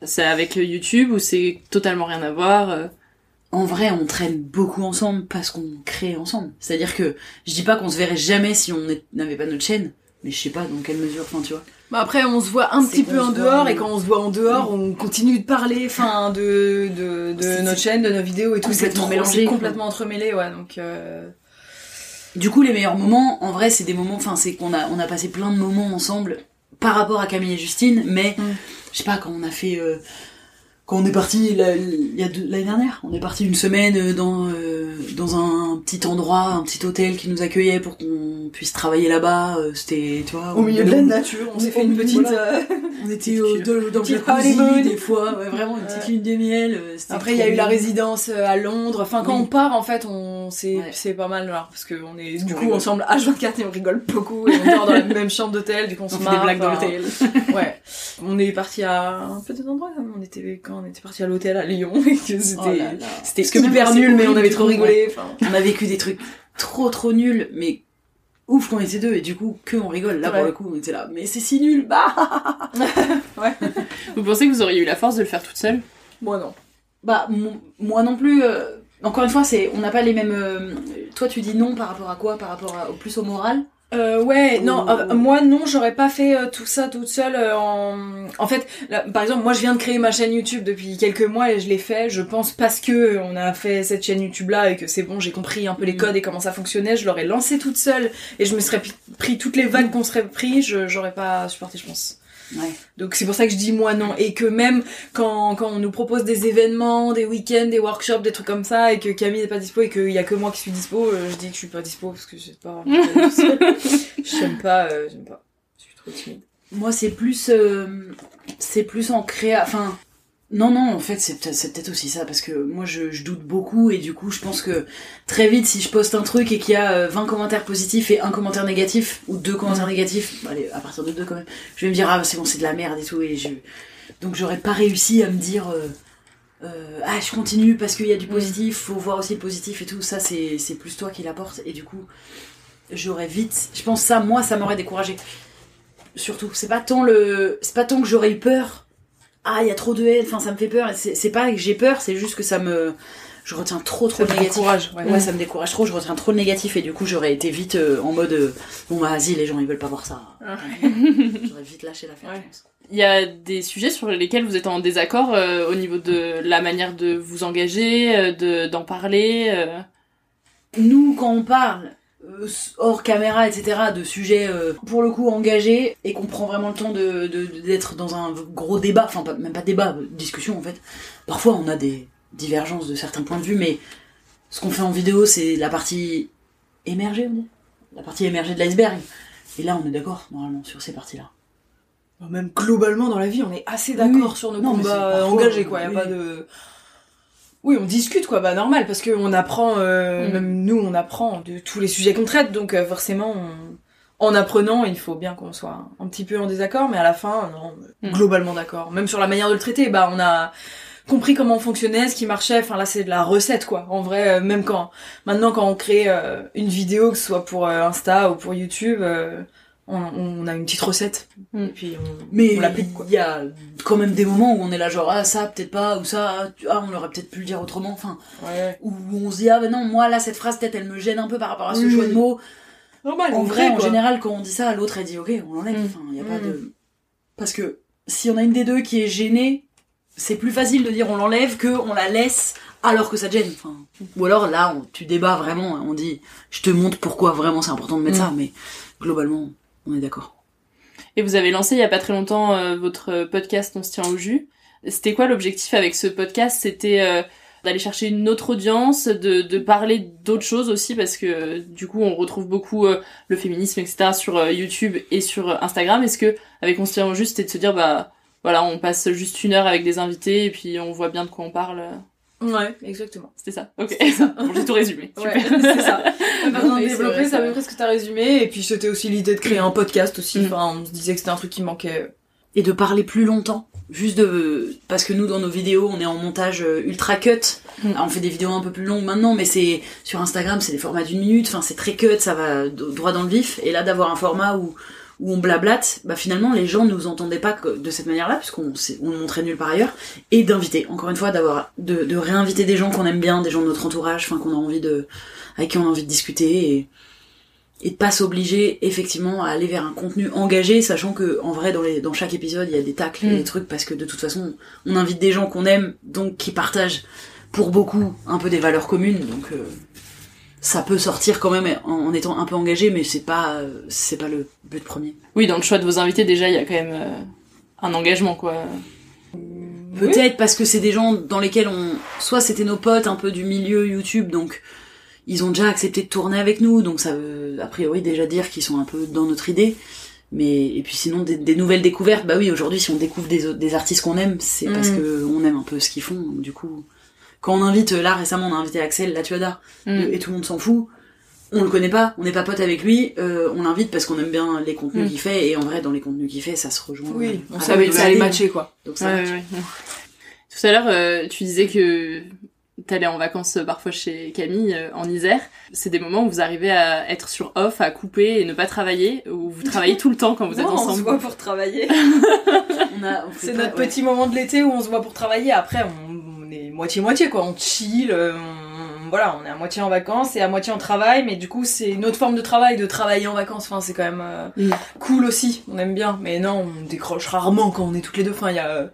C'est avec YouTube ou c'est totalement rien à voir euh En vrai, on traîne beaucoup ensemble parce qu'on crée ensemble. C'est-à-dire que je dis pas qu'on se verrait jamais si on n'avait pas notre chaîne, mais je sais pas dans quelle mesure, enfin tu vois. Bah après, on se voit un petit peu en dehors, et quand on se voit en dehors, on continue de parler, enfin, de, de, notre chaîne, de nos vidéos et tout. C'est trop- mélangé, complètement entremêlé, ouais, donc, euh... Du coup, les meilleurs moments, en vrai, c'est des moments, enfin, c'est qu'on a, on a passé plein de moments ensemble par rapport à Camille et Justine, mais je sais pas, quand on a fait, euh, quand on est parti la- il y a deux- l'année dernière, on est parti une semaine euh, dans, euh, dans un petit endroit, un petit hôtel qui nous accueillait pour qu'on puisse travailler là-bas, euh, c'était, tu vois, Au milieu de la nature, on s'est fait une petite, voilà. [laughs] on était au, dans, dans le jacuzzi, des fois, ouais, vraiment une petite lune de miel. Après, il y a eu la résidence à Londres. Enfin, quand Oui. on part, en fait, on c'est c'est pas mal parce que on est du On coup rigole. ensemble H24 et on rigole beaucoup et on dort dans la même chambre d'hôtel. Du coup, on, se On marre, des blagues dans enfin, l'hôtel. ouais. On est parti à un petit endroit même. On était quand on était parti à l'hôtel à Lyon [laughs] et que c'était Oh c'était hyper nul, mais on avait trop rigolé. On a vécu des trucs trop trop nuls, mais ouf qu'on était deux, et du coup, que on rigole. Là, Ouais. pour le coup, on était là, mais c'est si nul, bah [laughs] Vous pensez que vous auriez eu la force de le faire toute seule? Moi non. Bah, moi non plus. euh, encore une fois, c'est on n'a pas les mêmes. euh, toi, tu dis non par rapport à quoi? Par rapport à- au plus au moral? Euh, ouais, Ou- non, euh, moi non, j'aurais pas fait euh, tout ça toute seule. euh, en... en fait, là, par exemple, moi je viens de créer ma chaîne YouTube depuis quelques mois et je l'ai fait, je pense parce que euh, on a fait cette chaîne YouTube là et que c'est bon, j'ai compris un peu les codes et comment ça fonctionnait, je l'aurais lancé toute seule et je me serais pris toutes les vagues qu'on serait pris, je j'aurais pas supporté, je pense. Ouais. Donc c'est pour ça que je dis moi non et que même quand, quand on nous propose des événements, des week-ends, des workshops, des trucs comme ça et que Camille n'est pas dispo et qu'il y a que moi qui suis dispo, euh, je dis que je suis pas dispo parce que j'ai pas. [laughs] J'aime pas, euh, j'aime pas. Je suis trop timide. Moi, c'est plus. euh, c'est plus en créa. Enfin. Non, non, en fait, c'est peut-être aussi ça, parce que moi, je, je doute beaucoup, et du coup, je pense que très vite, si je poste un truc et qu'il y a euh, 20 commentaires positifs et un commentaire négatif, ou deux commentaires négatifs, allez, à partir de deux quand même, je vais me dire, ah, c'est bon, c'est de la merde et tout, et je... Donc, j'aurais pas réussi à me dire, euh, euh, ah, je continue parce qu'il y a du positif, faut voir aussi le positif et tout, ça, c'est c'est plus toi qui l'apporte, et du coup, j'aurais vite... Je pense ça, moi, ça m'aurait découragé surtout. C'est pas tant le, c'est pas tant que j'aurais eu peur. Ah, il y a trop de haine. Enfin, ça me fait peur. C'est pas que j'ai peur, c'est juste que ça me, je retiens trop trop Ça de négatif. décourage, ouais. ouais. ça me décourage trop. Je retiens trop de négatif et du coup, j'aurais été vite euh, en mode, euh, bon bah vas-y, les gens ils veulent pas voir ça. j'aurais vite lâché l'affaire. je pense. Il y a des sujets sur lesquels vous êtes en désaccord euh, au niveau de la manière de vous engager, de d'en parler. Nous, quand on parle hors caméra, etc., de sujets euh, pour le coup engagés et qu'on prend vraiment le temps de de- d'être dans un gros débat, enfin pas, même pas débat, euh, discussion en fait. Parfois, on a des divergences de certains points de vue, mais ce qu'on fait en vidéo, c'est la partie émergée, on dit, la partie émergée de l'iceberg. Et là, on est d'accord normalement sur ces parties-là. Même globalement dans la vie, on est assez d'accord Oui. sur nos Non, combats engagés, quoi. Y a oui. pas de. Oui, on discute, quoi. Bah normal, parce qu'on apprend, euh, Mm. même nous, on apprend de tous les sujets qu'on traite, donc euh, forcément, on- en apprenant, il faut bien qu'on soit un petit peu en désaccord, mais à la fin, non, Mm. globalement d'accord. Même sur la manière de le traiter, bah on a compris comment on fonctionnait, ce qui marchait. Enfin là, c'est de la recette, quoi. En vrai, euh, même quand maintenant, quand on crée euh, une vidéo, que ce soit pour euh, Insta ou pour YouTube. On, on a une petite recette Mm. et puis on, Mais on l'applique il y a quand même des moments où on est là genre ah ça peut-être pas ou ça ah, ah, on aurait peut-être pu le dire autrement enfin Ouais. où on se dit ah ben non moi là cette phrase peut-être elle me gêne un peu par rapport à ce Oui, choix oui. de mots Normal. en vrai en général quand on dit ça l'autre elle dit ok on l'enlève Mm. enfin il y a pas Mm. de parce que si on a une des deux qui est gênée c'est plus facile de dire on l'enlève que on la laisse alors que ça te gêne enfin ou alors là on- tu débats vraiment on dit je te montre pourquoi vraiment c'est important de mettre Mm. ça mais globalement on est d'accord Et vous avez lancé il y a pas très longtemps euh, votre podcast On se tient au jus. C'était quoi l'objectif avec ce podcast? C'était euh, d'aller chercher une autre audience, de, parler d'autres choses aussi parce que du coup on retrouve beaucoup euh, le féminisme etc sur YouTube et sur Instagram. Est-ce que avec On se tient au jus c'était de se dire bah voilà on passe juste une heure avec des invités et puis on voit bien de quoi on parle. Ouais, exactement. C'était ça. Ok. Ça. [laughs] bon, j'ai tout résumé. Ouais, Super. [laughs] c'est ça. [laughs] Pas besoin de développer, peu près ce que t'as résumé. Et puis c'était aussi l'idée de créer un podcast aussi. Mm. Enfin, on se disait que c'était un truc qui manquait. Et de parler plus longtemps. Juste de... Parce que nous, dans nos vidéos, on est en montage euh, ultra cut. Mm. Alors, on fait des vidéos un peu plus longues maintenant, mais c'est... Sur Instagram, c'est des formats d'une minute. Enfin, c'est très cut, ça va droit dans le vif. Et là, d'avoir un format où où on blablate, bah finalement les gens nous entendaient pas que- de cette manière-là puisqu'on on montrait nulle part ailleurs et d'inviter encore une fois d'avoir de, de réinviter des gens qu'on aime bien, des gens de notre entourage, enfin qu'on a envie de avec qui on a envie de discuter et et de pas s'obliger effectivement à aller vers un contenu engagé sachant que en vrai dans les dans chaque épisode il y a des tacles et Mm. des trucs parce que de toute façon on invite des gens qu'on aime donc qui partagent pour beaucoup un peu des valeurs communes donc euh, ça peut sortir quand même en, en étant un peu engagé mais c'est pas euh, c'est pas le but premier Oui, dans le choix de vos invités, déjà, il y a quand même euh, un engagement, quoi. Peut-être parce que c'est des gens dans lesquels on, soit c'était nos potes un peu du milieu YouTube, donc ils ont déjà accepté de tourner avec nous, donc ça veut a priori déjà dire qu'ils sont un peu dans notre idée. Mais et puis sinon des, des nouvelles découvertes, bah oui aujourd'hui si on découvre des, des artistes qu'on aime, c'est parce Mm. que on aime un peu ce qu'ils font. Donc, du coup, quand on invite là récemment on a invité Axel Latuada Mm. et tout le monde s'en fout. On le connaît pas, on n'est pas pote avec lui, euh, on l'invite parce qu'on aime bien les contenus Mm. qu'il fait et en vrai dans les contenus qu'il fait ça se rejoint. Oui, on Ah, savait que ça allait matcher quoi. Donc ça Ouais, match. ouais, ouais. Tout à l'heure, euh, tu disais que t'allais en vacances euh, parfois chez Camille euh, en Isère. C'est des moments où vous arrivez à être sur off, à couper et ne pas travailler, où vous travaillez tout le temps quand vous [laughs] êtes Non, On se ensemble. voit pour travailler. [laughs] On on C'est notre ouais. petit moment de l'été où on se voit pour travailler. Après, on, on est moitié-moitié, quoi. On chill, euh, voilà, on est à moitié en vacances et à moitié en travail. Mais du coup, c'est une autre forme de travail, de travailler en vacances. Enfin, c'est quand même euh, Mm. cool aussi. On aime bien. Mais non, on décroche rarement quand on est toutes les deux. Enfin, il y a... euh,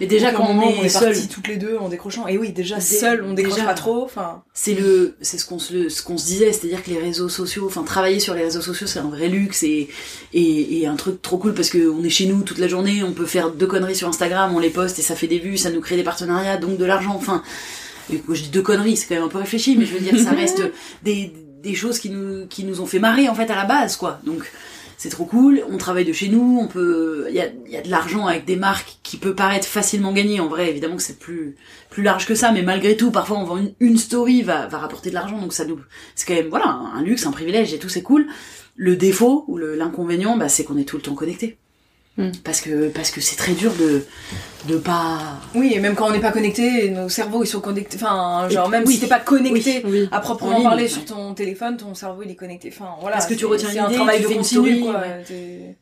Mais déjà quand on est, on est toutes les deux en décrochant. Et oui, déjà Dé- seul, on décroche déjà. pas trop. Enfin, c'est le c'est ce qu'on se ce qu'on se disait c'est-à-dire que les réseaux sociaux enfin travailler sur les réseaux sociaux c'est un vrai luxe et, et et un truc trop cool parce que on est chez nous toute la journée on peut faire deux conneries sur Instagram on les poste et ça fait des vues ça nous crée des partenariats donc de l'argent enfin je dis deux conneries c'est quand même un peu réfléchi mais je veux dire ça reste des des choses qui nous qui nous ont fait marrer en fait à la base quoi donc c'est trop cool, on travaille de chez nous, on peut, il y a, il y a de l'argent avec des marques qui peut paraître facilement gagné. En vrai, évidemment que c'est plus plus large que ça, mais malgré tout, parfois on vend une, une story va va rapporter de l'argent, donc ça nous, c'est quand même voilà un, luxe, un privilège et tout, c'est cool. Le défaut ou l'inconvénient, bah, c'est qu'on est tout le temps connecté. Mm. Parce que parce que c'est très dur de de pas. oui, et même quand on n'est pas connecté, nos cerveaux ils sont connectés. Enfin, genre même oui. si t'es pas connecté Oui. à En proprement parler sur ton téléphone, ton cerveau il est connecté. Enfin voilà. Parce que tu retiens c'est un l'idée, travail tu de une continu quoi. ouais.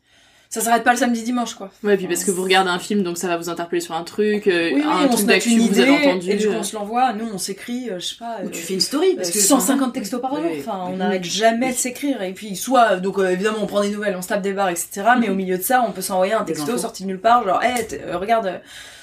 Ça s'arrête pas le samedi dimanche quoi. Ouais, puis parce que vous regardez un film, donc ça va vous interpeller sur un truc, euh, Oui, oui, un on truc d'actu vous avez idée entendu. et du coup euh. on se l'envoie. Nous on s'écrit, euh, je sais pas. Ou tu fais une story parce que 150 textos par jour. Enfin, on n'arrête oui. jamais de s'écrire. Et puis, soit, donc euh, évidemment, on prend des nouvelles, on se tape des barres, etc. Mais au milieu de ça, on peut s'envoyer un texto sorti de nulle part, genre, hey, euh, regarde euh,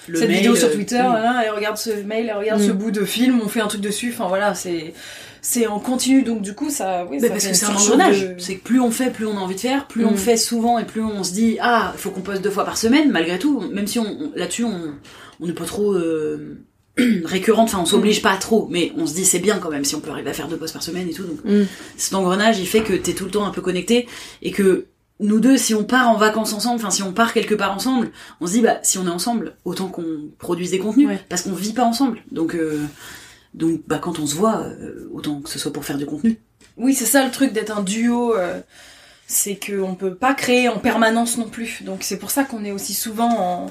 Le cette mail, vidéo sur euh, Twitter, oui. hein, et regarde ce mail, et regarde Mm. ce bout de film, on fait un truc dessus. Enfin voilà, c'est c'est en continu. Donc du coup, ça, oui, ça parce que c'est un engrenage. de- C'est que plus on fait, plus on a envie de faire, plus Mm. on fait souvent et plus on se dit ah, il faut qu'on poste deux fois par semaine. Malgré tout, même si on, on- là-dessus on on n'est pas trop euh, [clears throat] récurrente, enfin on s'oblige pas trop, mais on se dit c'est bien quand même si on peut arriver à faire deux posts par semaine et tout. Donc Mm. cet engrenage, il fait que t'es tout le temps un peu connecté et que nous deux, si on part en vacances ensemble, enfin si on part quelque part ensemble, on se dit bah si on est ensemble, autant qu'on produise des contenus Ouais. parce qu'on vit pas ensemble. Donc euh, donc bah quand on se voit, euh, autant que ce soit pour faire du contenu. Oui, c'est ça le truc d'être un duo. euh, c'est qu'on peut pas créer en permanence non plus. Donc c'est pour ça qu'on est aussi souvent en,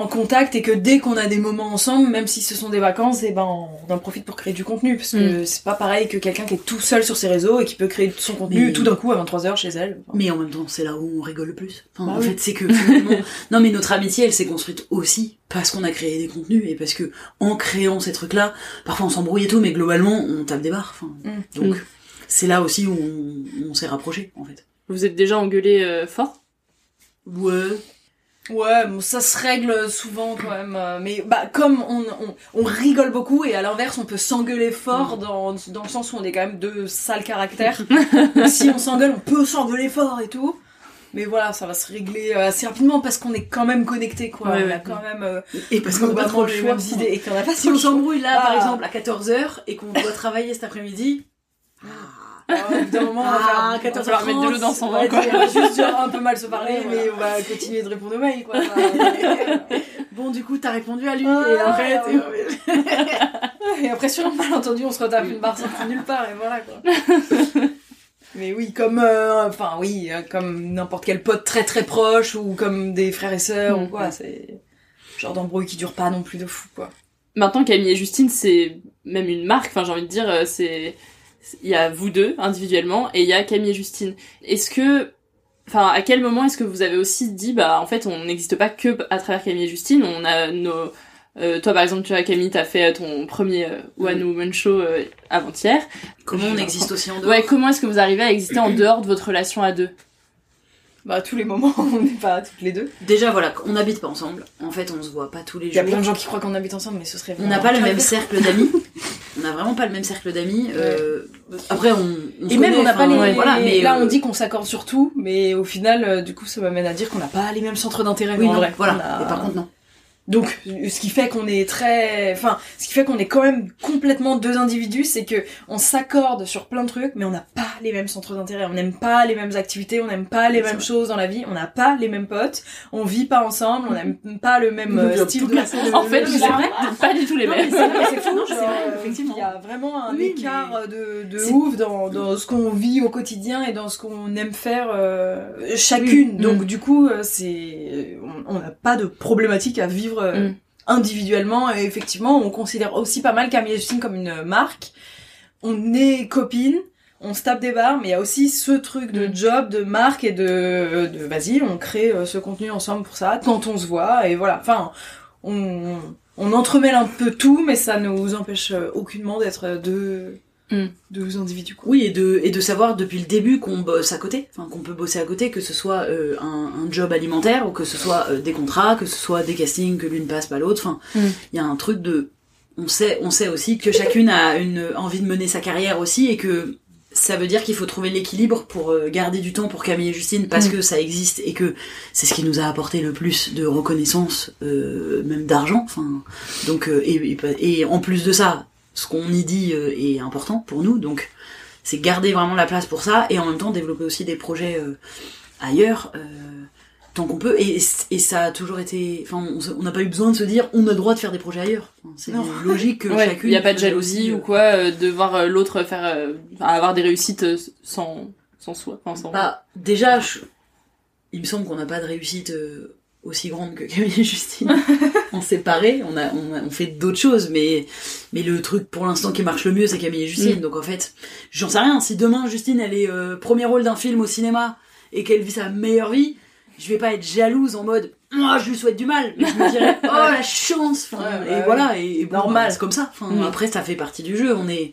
en contact et que dès qu'on a des moments ensemble, même si ce sont des vacances, et ben on en profite pour créer du contenu. Parce que c'est pas pareil que quelqu'un qui est tout seul sur ses réseaux et qui peut créer son contenu Mais- tout d'un coup à 23h chez elle. Mais en même temps, c'est là où on rigole le plus. Enfin, Bah en oui. fait, c'est que finalement, [laughs] non mais notre amitié, elle s'est construite aussi parce qu'on a créé des contenus et parce que en créant ces trucs-là, parfois on s'embrouille et tout, mais globalement, on tape des barres. Enfin, Mm. donc Mm. c'est là aussi où on, on s'est rapprochés en fait. Vous êtes déjà engueulé euh, fort? Ouais. Ouais, bon, ça se règle souvent quand même. euh, Mais bah comme on, on, on rigole beaucoup et à l'inverse on peut s'engueuler fort dans, dans le sens où on est quand même deux sales caractères. [laughs] Si on s'engueule, on peut s'engueuler fort et tout. Mais voilà, ça va se régler euh, assez rapidement parce qu'on est quand même connectés quoi. Ouais, on a ouais. quand même euh, Et parce qu'on n'a pas trop le choix. idées et qu'on a pas Si on s'embrouille là, par Ah. exemple, à 14h et qu'on doit travailler cet après-midi, Ah, au bout d'un moment, on va Ah, faire, 14h30, on va mettre de l'eau dans son on vin, quoi. dire- va juste genre, un peu mal se parler, Ouais, voilà. mais on va continuer de répondre aux mails, quoi. [laughs] bon du coup t'as répondu à lui Ah, et après ouais. [laughs] Et après, sur un malentendu, on se retape une barre sortie nulle part et voilà quoi. [laughs] Mais oui, comme, euh, enfin oui, euh, comme n'importe quel pote très très proche ou comme des frères et sœurs ou Mm. quoi, c'est le genre d'embrouille qui dure pas non plus de fou quoi. Maintenant, Camille et Justine, c'est même une marque. Enfin, j'ai envie de dire, euh, c'est il y a vous deux individuellement et il y a Camille et Justine. Est-ce que, enfin, à quel moment est-ce que vous avez aussi dit, bah, en fait, on n'existe pas que à travers Camille et Justine. On a nos euh, toi, par exemple, tu vois, Camille, t'as fait euh, ton premier euh, One Woman Show euh, avant-hier. Comment on existe aussi en dehors? Ouais, comment est-ce que vous arrivez à exister en dehors de votre relation à deux? Bah à tous les moments, [laughs] on n'est pas toutes les deux. Déjà, voilà, on n'habite pas ensemble. En fait, on se voit pas tous les Il y a jours. plein de gens qui croient qu'on habite ensemble, mais ce serait On n'a pas le même cercle d'amis. [laughs] On n'a vraiment pas le même cercle d'amis. Euh, Après, on, Et même connaît, on n'a pas les. Voilà, mais là, euh, on dit qu'on s'accorde sur tout, mais au final, euh, du coup, ça m'amène à dire qu'on n'a pas les mêmes centres d'intérêt. Oui, en non, vrai. voilà. A- Et par contre, non. Donc, ce qui fait qu'on est très, enfin, ce qui fait qu'on est quand même complètement deux individus, c'est que on s'accorde sur plein de trucs, mais on n'a pas les mêmes centres d'intérêt, on n'aime pas les mêmes activités, on n'aime pas les mêmes choses dans la vie, on n'a pas les mêmes potes, on vit pas ensemble, on n'aime pas le même euh, style de. En fait, c'est vrai. pas du tout les mêmes. c'est fou, [laughs] c'est vrai, euh, effectivement. Il y a vraiment un Oui, écart de, de ouf dans, dans ce qu'on vit au quotidien et dans ce qu'on aime faire euh, chacune. Oui. Donc Mm. du coup, c'est on- on n'a pas de problématique à vivre euh, Mm. individuellement. Et effectivement, on considère aussi pas mal Camille et Justine comme une marque. On est copines. On se tape des barres, mais il y a aussi ce truc de Mm. job, de marque et de, de vas-y, on crée euh, ce contenu ensemble pour ça, quand on se voit, et voilà. Enfin, on, on entremêle un peu tout, mais ça nous empêche euh, aucunement d'être deux, Mm. deux individus. quoi. Oui, et de, et de savoir depuis le début qu'on bosse à côté, enfin qu'on peut bosser à côté, que ce soit euh, un, un job alimentaire ou que ce soit euh, des contrats, que ce soit des castings, que l'une passe pas l'autre. Enfin, il Mm. y a un truc de, on sait, on sait aussi que chacune a une envie de mener sa carrière aussi et que ça veut dire qu'il faut trouver l'équilibre pour euh, garder du temps pour Camille et Justine parce Mm. que ça existe et que c'est ce qui nous a apporté le plus de reconnaissance, euh, même d'argent. Enfin, donc euh, et, et, et en plus de ça, ce qu'on y dit euh, est important pour nous. Donc c'est garder vraiment la place pour ça et en même temps développer aussi des projets euh, ailleurs. euh, tant qu'on peut et, et ça a toujours été enfin on n'a pas eu besoin de se dire on a le droit de faire des projets ailleurs c'est logique que [laughs] Ouais, chacune il y a pas de jalousie ou quoi de voir l'autre faire avoir des réussites sans sans soi, enfin sans. Bah, déjà, je- il me semble qu'on n'a pas de réussite aussi grande que Camille et Justine. [laughs] en séparé, on, a, on, a- on fait d'autres choses, mais, mais le truc pour l'instant qui marche le mieux, c'est Camille et Justine. Mm. Donc en fait, j'en sais rien. Si demain, Justine, elle est euh, premier rôle d'un film au cinéma et qu'elle vit sa meilleure vie, je vais pas être jalouse en mode moi je lui souhaite du mal mais je me dirais [laughs] oh la chance Enfin, Ouais, et voilà et, et bon, Normal. bah, c'est comme ça enfin, Mm. après ça fait partie du jeu on est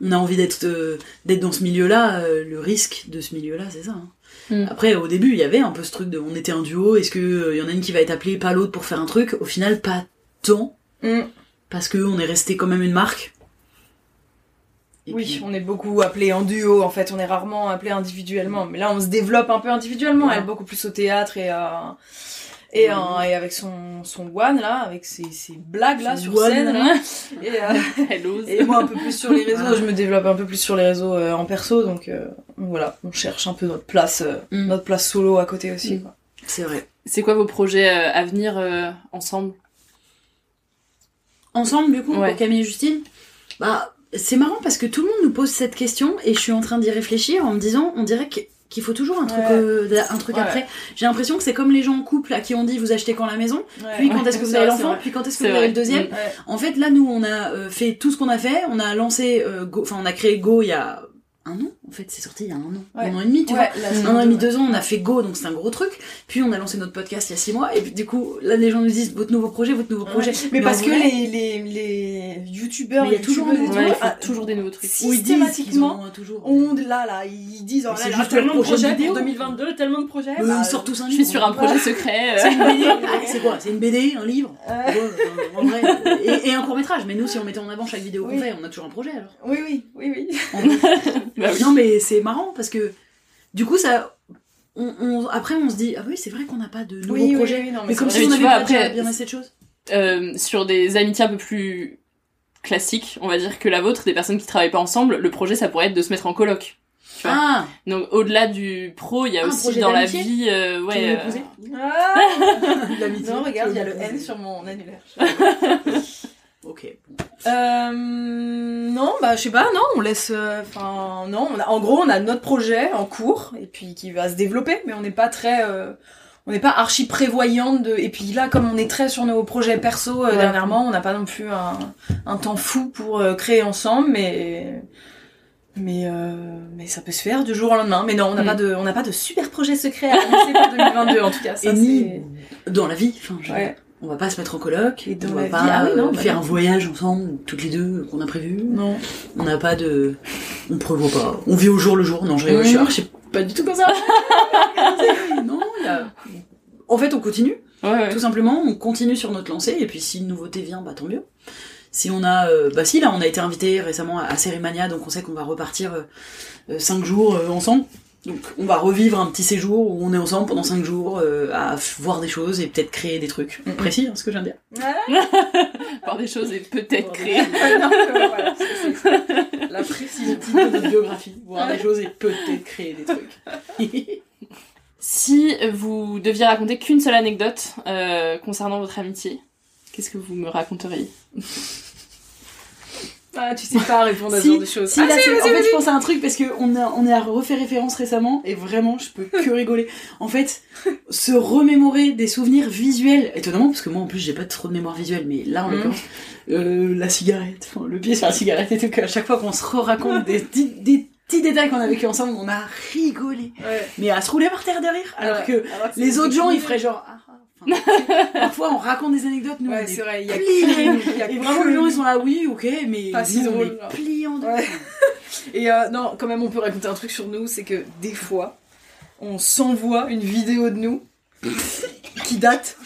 on a envie d'être euh, d'être dans ce milieu là le risque de ce milieu là c'est ça hein. Mm. après au début il y avait un peu ce truc de on était un duo est-ce que euh, y en a une qui va être appelée pas l'autre pour faire un truc? Au final pas tant Mm. parce que on est resté quand même une marque Et Oui, puis- on est beaucoup appelés en duo, en fait, on est rarement appelés individuellement. Mais là, on se développe un peu individuellement, Voilà. elle beaucoup plus au théâtre et à... Et, euh, et avec son, son one là, avec ses, ses blagues là Son sur one. scène là. Et, euh, [laughs] Elle ose. et moi un peu plus sur les réseaux, je me développe un peu plus sur les réseaux euh, en perso, donc euh, voilà, on cherche un peu notre place, euh, Mm. notre place solo à côté aussi. Mm. Quoi. c'est vrai C'est quoi vos projets euh, à venir euh, ensemble? Ensemble du coup Ouais. pour Camille et Justine? Bah c'est marrant parce que tout le monde nous pose cette question et je suis en train d'y réfléchir en me disant on dirait que- qu'il faut toujours un truc Ouais. euh, un truc Ouais. après j'ai l'impression que c'est comme les gens en couple à qui on dit vous achetez quand la maison Ouais. puis quand est-ce que vous avez l'enfant puis quand est-ce que vous avez le deuxième Mm. En fait là nous on a euh, fait tout ce qu'on a fait on a lancé euh, Go- enfin on a créé Go il y a un an en fait c'est sorti il y a un an Ouais. un an et demi tu Ouais, vois un an et demi, deux, ans, on a fait Go, donc c'est un gros truc. Puis on a lancé notre podcast il y a six mois, et puis du coup, là les gens nous disent votre nouveau projet, votre nouveau projet. Mais, parce en que vrai, les, les, les youtubeurs, il y a toujours tout, faut ah, toujours des nouveaux trucs. ils systématiquement, en ont toujours. on là là ils disent oh Mais là c'est là, juste tellement de projets pour 2022 tellement de projets Euh, bah, ils sortent tous un Je livre. suis sur un projet secret. euh. C'est une BD [laughs] C'est quoi? C'est une BD, un livre? Euh. En vrai. [laughs] Et, un court métrage. Mais nous, si on mettait en avant chaque vidéo qu'on fait, on a toujours un projet alors. oui oui oui oui [laughs] Mais c'est marrant parce que du coup, ça. On, on- après, on se dit ah oui, c'est vrai qu'on n'a pas de nouveaux oui, projets. oui, non, mais mais comme si on avait vois, déjà après- bien assez de choses. Euh, sur des amitiés un peu plus classiques, on va dire que la vôtre, des personnes qui travaillent pas ensemble, le projet ça pourrait être de se mettre en coloc. Tu vois. Ah Donc au-delà du pro, il y a Un aussi dans la vie, euh, Tu ouais. euh, Ah [laughs] non regarde il y a le N sur mon annulaire [laughs] Ok. Euh, non, bah je sais pas, non, on laisse, euh, enfin non, on a, en gros on a notre projet en cours et puis qui va se développer, mais on n'est pas très, euh, on n'est pas archi prévoyante de, et puis là comme on est très sur nos projets perso euh, Ouais. dernièrement, on n'a pas non plus un, un temps fou pour créer ensemble, mais mais euh, mais ça peut se faire du jour au lendemain. Mais non, on n'a Mm. pas de, on n'a pas de super projet secret à annoncer pour 2022 en tout cas. Ça, Et ni dans la vie. Enfin, je- Ouais. On va pas se mettre en coloc. dans on va vie, pas ah oui, non, euh, bah faire non. un voyage ensemble, toutes les deux, qu'on a prévu. Non. On n'a pas de. On prévoit pas. On vit au jour le jour. Non, je, je suis archi pas du tout comme ça. [laughs] non, il y a- En fait, on continue. Tout simplement, on continue sur notre lancée. Et puis, si une nouveauté vient, bah tant mieux. Si on a, euh, bah si là, on a été invité récemment à Cérémania, donc on sait qu'on va repartir euh, euh, cinq jours euh, ensemble. Donc on va revivre un petit séjour où on est ensemble pendant cinq jours euh, à voir des choses et peut-être créer des trucs. Précis, hein, ce que je viens de dire. [laughs] Voir des choses et peut-être créer. Non, voilà, c'est- c'est- [laughs] La précision de notre biographie. Voir des choses et peut-être créer des trucs. [laughs] Si vous deviez raconter qu'une seule anecdote euh, concernant votre amitié, qu'est-ce que vous me raconteriez? Ah, tu sais pas répondre à ce genre de choses. si, Ah, là, si, en fait, je pense à un truc parce que on a, on a refait référence récemment et vraiment, je peux que rigoler. En fait, se remémorer des souvenirs visuels, étonnamment parce que moi en plus j'ai pas trop de mémoire visuelle, mais là en Mhm. l'occurrence, euh, la cigarette, enfin, le pied sur la cigarette et tout, qu'à chaque fois qu'on se raconte [laughs] des, petits- des petits détails qu'on a vécu ensemble, on a rigolé. Mais à se rouler par terre derrière, alors Ouais. que Alors que les autres des gens ils feraient genre. ah, ah. Enfin, [laughs] parfois on raconte des anecdotes, nous Ouais, c'est est vrai, il y a y a Et vraiment les gens ils sont là, oui, ok, mais Pas si drôle, deux. Ouais. [laughs] Et euh, non, quand même, on peut raconter un truc sur nous, c'est que des fois, on s'envoie une vidéo de nous qui date.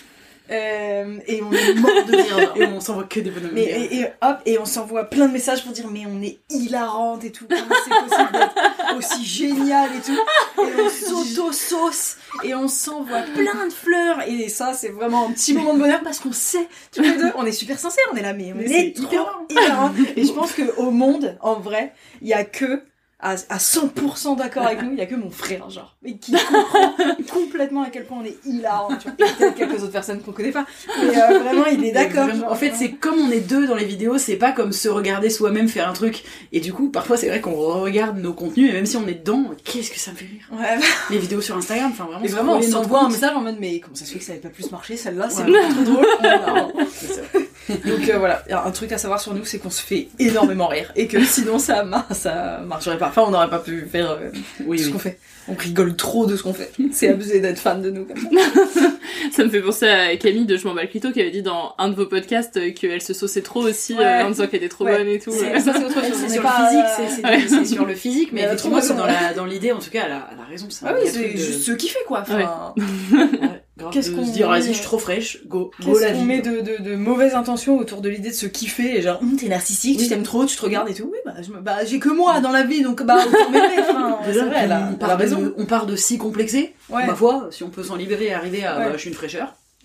Euh, et on est mort de rire. Et on s'envoie que des bonhommes. Mais, et, et hop, et on s'envoie plein de messages pour dire mais on est hilarante et tout, comment c'est possible d'être aussi génial et tout. Et on s'auto-sauce et on s'envoie plein de fleurs. Et ça, c'est vraiment un petit moment de bonheur parce qu'on sait, tous les deux, on est super sincères, on est là, mais on Mais est trop hyper hilarant. Et je pense qu'au monde, en vrai, il y a que à, à 100% d'accord avec nous, il y a que mon frère, genre, mais qui comprend [laughs] complètement à quel point on est hilarant, tu vois. Peut-être quelques autres personnes qu'on connaît pas, mais euh, [laughs] vraiment, il est d'accord. En fait, c'est comme on est deux dans les vidéos, c'est pas comme se regarder soi-même faire un truc. Et du coup, parfois, c'est vrai qu'on regarde nos contenus, et même si on est dedans, qu'est-ce que ça me fait rire. Ouais. Les vidéos sur Instagram, enfin vraiment. Et vraiment, on s'envoie un message en mode, mais comment ça se fait que ça n'avait pas plus marché, celle-là, c'est Ouais. trop drôle. [laughs] Donc euh, voilà, Il y a un truc à savoir sur nous, c'est qu'on se fait énormément rire. Et que sinon, ça, mar- ça marcherait pas. Enfin, on n'aurait pas pu faire euh, Oui, ce oui. qu'on fait. On rigole trop de ce qu'on fait. C'est abusé d'être fan de nous comme ça. [laughs] Ça me fait penser à Camille de Je m'en bats le clito qui avait dit dans un de vos podcasts euh, qu'elle se sauçait trop aussi Ouais. euh, en disant qu'elle était trop Ouais. bonne et tout. Ouais. ça, c'est autre [laughs] chose. C'est sur pas, le physique, euh, c'est- c'est Ouais. c'est sur le physique, mais Mais effectivement, trop c'est dans raison. la- dans l'idée, en tout cas, elle a, elle a raison. Ça, Ah oui, c'est juste ce qui fait quoi. Enfin, [laughs] Qu'est-ce qu'on se dire, vas-y, je suis trop fraîche, go, go la qu'on vie. met de, de, de mauvaises intentions autour de l'idée de se kiffer et genre Hum, t'es narcissique, tu t'aimes trop, tu te regardes et tout. Oui bah, je me- bah j'ai que moi dans la vie donc bah autant m'aimer. Enfin, [laughs] c'est Déjà, vrai, elle a, on, part raison. de, on part de si complexé. Ouais. Ma foi, si on peut s'en libérer et arriver à Ouais. bah, je suis une fraîcheur. [laughs]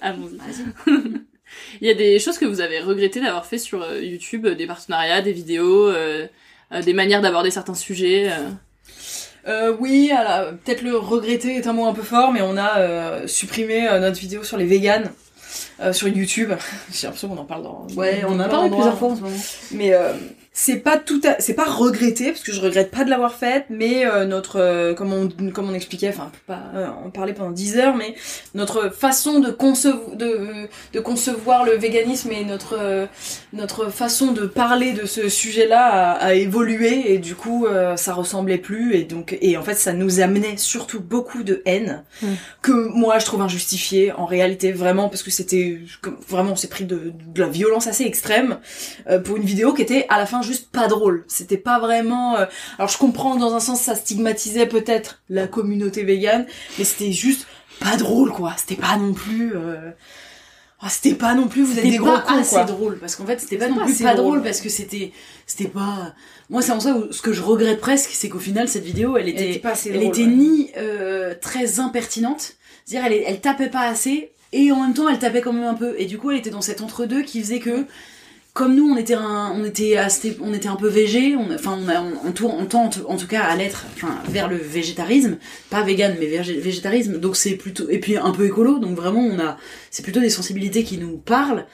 Allons-y. [laughs] Il y a des choses que vous avez regretté d'avoir fait sur euh, YouTube, euh, des partenariats, des vidéos, euh, euh, des manières d'aborder certains sujets. euh? Euh, oui, alors, peut-être le regretter est un mot un peu fort, mais on a euh, supprimé euh, notre vidéo sur les véganes euh, sur YouTube. [laughs] J'ai l'impression qu'on en parle dans. Ouais, on en a parlé plusieurs fois en ce moment. Mais euh, c'est pas tout, à... c'est pas regretté parce que je regrette pas de l'avoir faite, mais euh, notre, euh, comme on, comme on expliquait, enfin, pas euh, en parler pendant 10 heures, mais notre façon de concevoir, de, de concevoir le véganisme et notre, euh, notre façon de parler de ce sujet-là a, a évolué et du coup, euh, ça ressemblait plus et donc, et en fait, ça nous amenait surtout beaucoup de haine que moi je trouve injustifiée en réalité vraiment parce que c'était vraiment on s'est pris de, de la violence assez extrême euh, pour une vidéo qui était à la fin juste pas drôle. C'était pas vraiment euh, alors je comprends dans un sens ça stigmatisait peut-être la communauté végane mais c'était juste pas drôle quoi. C'était pas non plus euh, ah, c'était pas non plus vous êtes des gros cons quoi. drôle parce qu'en fait c'était pas non pas plus pas drôle. drôle parce que c'était c'était pas moi c'est en ça où ce que je regrette presque c'est qu'au final cette vidéo elle était était pas assez elle drôle, était ouais. ni euh, très impertinente. C'est-à-dire elle, elle tapait pas assez et en même temps elle tapait quand même un peu. Et du coup elle était dans cet entre deux qui faisait que comme nous, on était un, on était, assez- on était un peu végé, on, enfin, on, a- on, on tourne- on tente, en tout cas, à l'être, enfin, vers le végétarisme, pas vegan, mais végé- végétarisme. Donc c'est plutôt, et puis un peu écolo. Donc vraiment, on a, c'est plutôt des sensibilités qui nous parlent.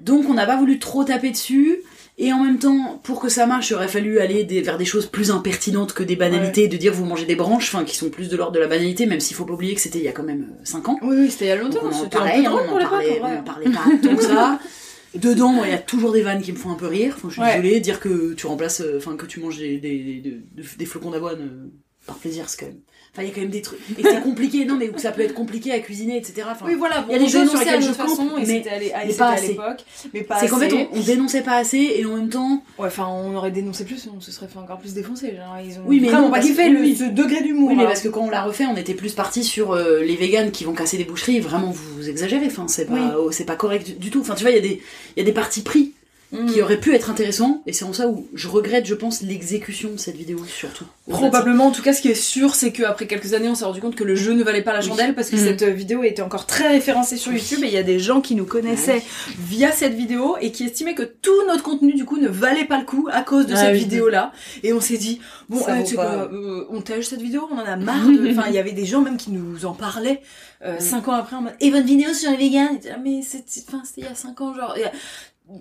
Donc on n'a pas voulu trop taper dessus. Et en même temps, pour que ça marche, il aurait fallu aller des- vers des choses plus impertinentes que des banalités, de dire vous mangez des branches, enfin qui sont plus de l'ordre de la banalité, même s'il faut pas oublier que c'était il y a quand même 5 ans. Oui, oui, c'était il y a longtemps. Donc on en parlait, on en parlait, on en parlait pas tant que ça. [laughs] Dedans, il y a toujours des vannes qui me font un peu rire. Enfin, je suis Ouais. désolée, dire que tu remplaces, euh, enfin, que tu manges des, des, des, des- des flocons d'avoine euh, par plaisir, c'est quand même. Enfin, il y a quand même des trucs. Et c'est compliqué, non, mais ça peut être compliqué à cuisiner, etc. Enfin, Oui, voilà, il y a des choses sur lesquelles je façon, mais, mais pas à assez. l'époque, mais pas C'est qu'en fait, on, on dénonçait pas assez, et en même temps. Ouais, enfin, on aurait dénoncé plus, on se serait fait encore plus défoncer. Genre, ils ont Oui, mais vraiment non, pas kiffé le, ce degré d'humour. Oui, mais là. parce que quand on l'a refait, on était plus parti sur euh, les véganes qui vont casser des boucheries. Vraiment, vous, vous exagérez. Enfin, c'est pas, Oui. oh, c'est pas correct du, du tout. Enfin, tu vois, il y a des, y a des partis pris Mm. qui auraient pu être intéressants. Et c'est en ça où je regrette, je pense, l'exécution de cette vidéo surtout. Probablement, en tout cas, ce qui est sûr, c'est qu'après quelques années, on s'est rendu compte que le jeu ne valait pas la chandelle parce que Mhm. cette vidéo était encore très référencée sur YouTube et il y a des gens qui nous connaissaient via cette vidéo et qui estimaient que tout notre contenu, du coup, ne valait pas le coup à cause de Ah cette vidéo-là. Et on s'est dit, bon, euh, tu sais quoi, euh, on tège cette vidéo, on en a marre de... [laughs] Enfin, il y avait des gens même qui nous en parlaient euh, cinq ans après en mode, et votre vidéo sur les vegans, Et, ah, mais c'est- c'est- enfin, c'était il y a cinq ans, genre...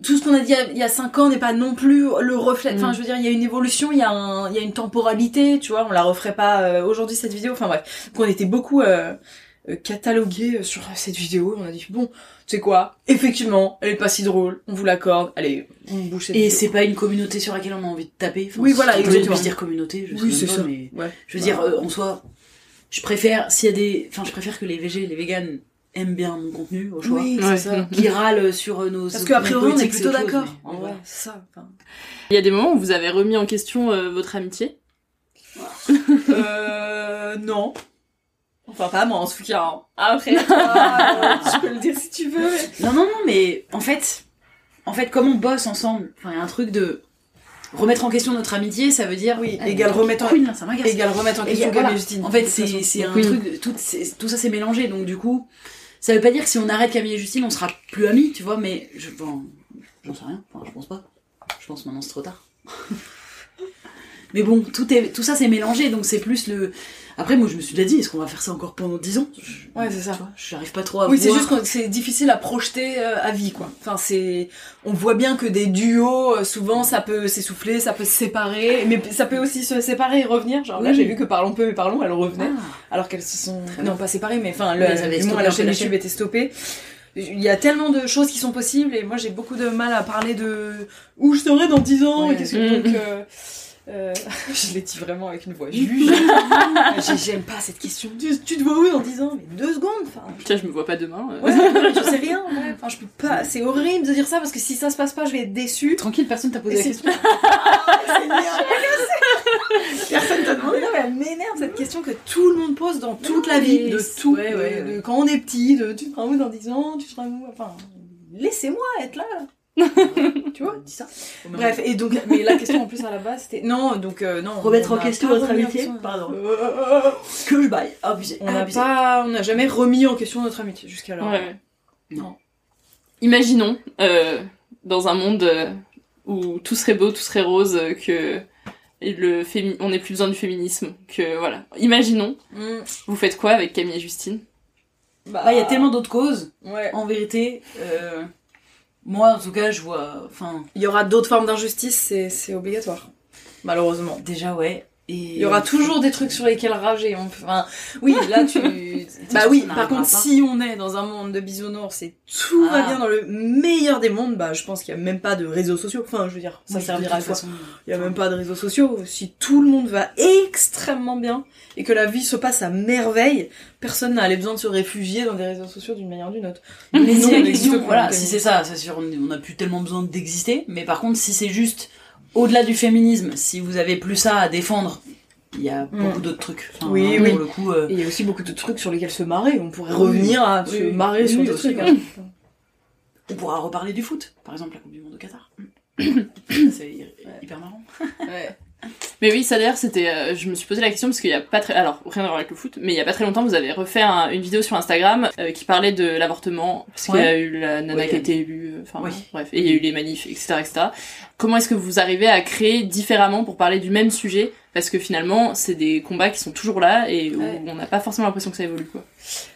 tout ce qu'on a dit il y a- il y a 5 ans n'est pas non plus le reflet. Enfin, Mm. je veux dire, il y a une évolution, il y a, un, il y a une temporalité, tu vois. On la referait pas euh, aujourd'hui cette vidéo. Enfin bref, donc on était beaucoup euh, euh, catalogués sur cette vidéo. On a dit bon, tu sais quoi? Effectivement, elle est pas si drôle. On vous l'accorde. Allez, on bouge cette Et c'est pas une communauté sur laquelle on a envie de taper. Enfin, Oui, voilà, exactement. se dire communauté, je Oui, sais c'est ça. mais Ouais. je veux dire, euh, en soi, je préfère, s'il y a des, enfin, je préfère que les végés, les véganes aiment bien mon contenu, au choix. Oui, c'est ça. Qui râlent sur euh, nos. Parce qu'a priori, on est plutôt d'accord. En vrai, c'est ça. enfin. Il y a des moments où vous avez remis en question euh, votre amitié [laughs] Euh, non. Enfin, pas moi, en tout cas. hein. Après, toi, [laughs] euh, tu peux le dire si tu veux. Non, non, non, mais en fait, en fait, comme on bosse ensemble, enfin, il y a un truc de remettre en question notre amitié, ça veut dire Oui, Ah, égal remettre en- là, ça m'agace. égal remettre en question Justine. En fait, c'est un Oui. truc, tout, tout ça c'est mélangé, donc du coup, ça veut pas dire que si on arrête Camille et Justine, on sera plus amis, tu vois, mais je, bon, j'en sais rien, enfin, je pense pas. Je pense maintenant c'est trop tard. [laughs] mais bon, tout est, tout ça c'est mélangé, donc c'est plus le. Après, moi, je me suis déjà dit, est-ce qu'on va faire ça encore pendant 10 ans? Je- Ouais, c'est ça. J'arrive pas trop à Oui, c'est juste que c'est difficile à projeter euh, à vie, quoi. Enfin, c'est, on voit bien que des duos, euh, souvent, ça peut s'essouffler, ça peut se séparer, mais ça peut aussi se séparer et revenir. Genre là, j'ai vu que Parlons peu et Parlons, elles revenaient, Ah. alors qu'elles se sont, Très non bien. pas séparées, mais enfin, le, la chaîne YouTube était stoppée. Il y a tellement de choses qui sont possibles et moi j'ai beaucoup de mal à parler de où je serai dans 10 ans et qu'est-ce que Mm. donc euh, euh, [laughs] je l'ai dit vraiment avec une voix juge. [laughs] J'ai- J'aime pas cette question. Tu, tu te vois où dans 10 ans Mais deux secondes. Enfin, Tiens, je me vois pas demain. euh. Ouais, [laughs] je sais rien, ouais. Enfin, je peux pas. C'est horrible de dire ça parce que si ça se passe pas, je vais être déçue. Tranquille, personne t'a posé Et la question. C'est bien. Personne t'a demandé. Non, mais elle m'énerve cette question que tout le monde pose dans toute la vie, de tout. ouais, de- ouais, de ouais. quand on est petit, de tu seras où dans 10 ans, tu seras où. Enfin, laissez-moi être là. [laughs] tu vois Dis ça. Bref, et donc, mais la question en plus à la base c'était. Non, donc, euh, non. Remettre on en n'a question votre amitié Pardon. [laughs] Que je baille. Abusé. On n'a pas. On n'a jamais remis en question notre amitié jusqu'alors. Ouais. Non. Imaginons, euh, dans un monde euh, où tout serait beau, tout serait rose, euh, que le fémi on n'ait plus besoin du féminisme, que voilà. Imaginons, Mm. vous faites quoi avec Camille et Justine? Bah, Bah, il y a tellement d'autres causes. Ouais. En vérité, euh, moi, en tout cas, je vois. Enfin, Il y aura d'autres formes d'injustice, c'est, obligatoire. Malheureusement. déjà, ouais. Et Il y aura toujours des trucs sur lesquels rager. Enfin, oui, là tu. [laughs] bah oui, par contre, si on est dans un monde de bisounours et tout va Ah. bien dans le meilleur des mondes, bah je pense qu'il y a même pas de réseaux sociaux. Enfin, je veux dire, ça Oui, servira à quoi. Il y a même pas de réseaux sociaux. Si tout le monde va extrêmement bien et que la vie se passe à merveille, personne n'a les besoin de se réfugier dans des réseaux sociaux d'une manière ou d'une autre. [laughs] Mais Non, si on la existe question, plus, voilà, si euh, c'est ça, c'est sûr, on n'a plus tellement besoin d'exister. Mais par contre, si c'est juste au-delà du féminisme, si vous avez plus ça à défendre, il y a Mm. beaucoup d'autres trucs. Enfin, Oui, vraiment, oui. Pour le coup, euh, Et il y a aussi beaucoup de trucs sur lesquels se marrer. On pourrait revenir à Oui, se oui. marrer sur des trucs. hein. on pourra reparler du foot, par exemple la Coupe du Monde au Qatar. [coughs] c'est hy- hyper marrant. Ouais. Mais oui, ça d'ailleurs, c'était, euh, je me suis posé la question parce qu'il y a pas très, alors rien à voir avec le foot, mais il y a pas très longtemps, vous avez refait un- une vidéo sur Instagram euh, qui parlait de l'avortement parce qu'il y a eu la nana qui a été élue, euh, enfin Oui. bref, et il y a eu les manifs, etc., etc. Comment est-ce que vous arrivez à créer différemment pour parler du même sujet? Parce que finalement, c'est des combats qui sont toujours là et où Ouais. on n'a pas forcément l'impression que ça évolue quoi.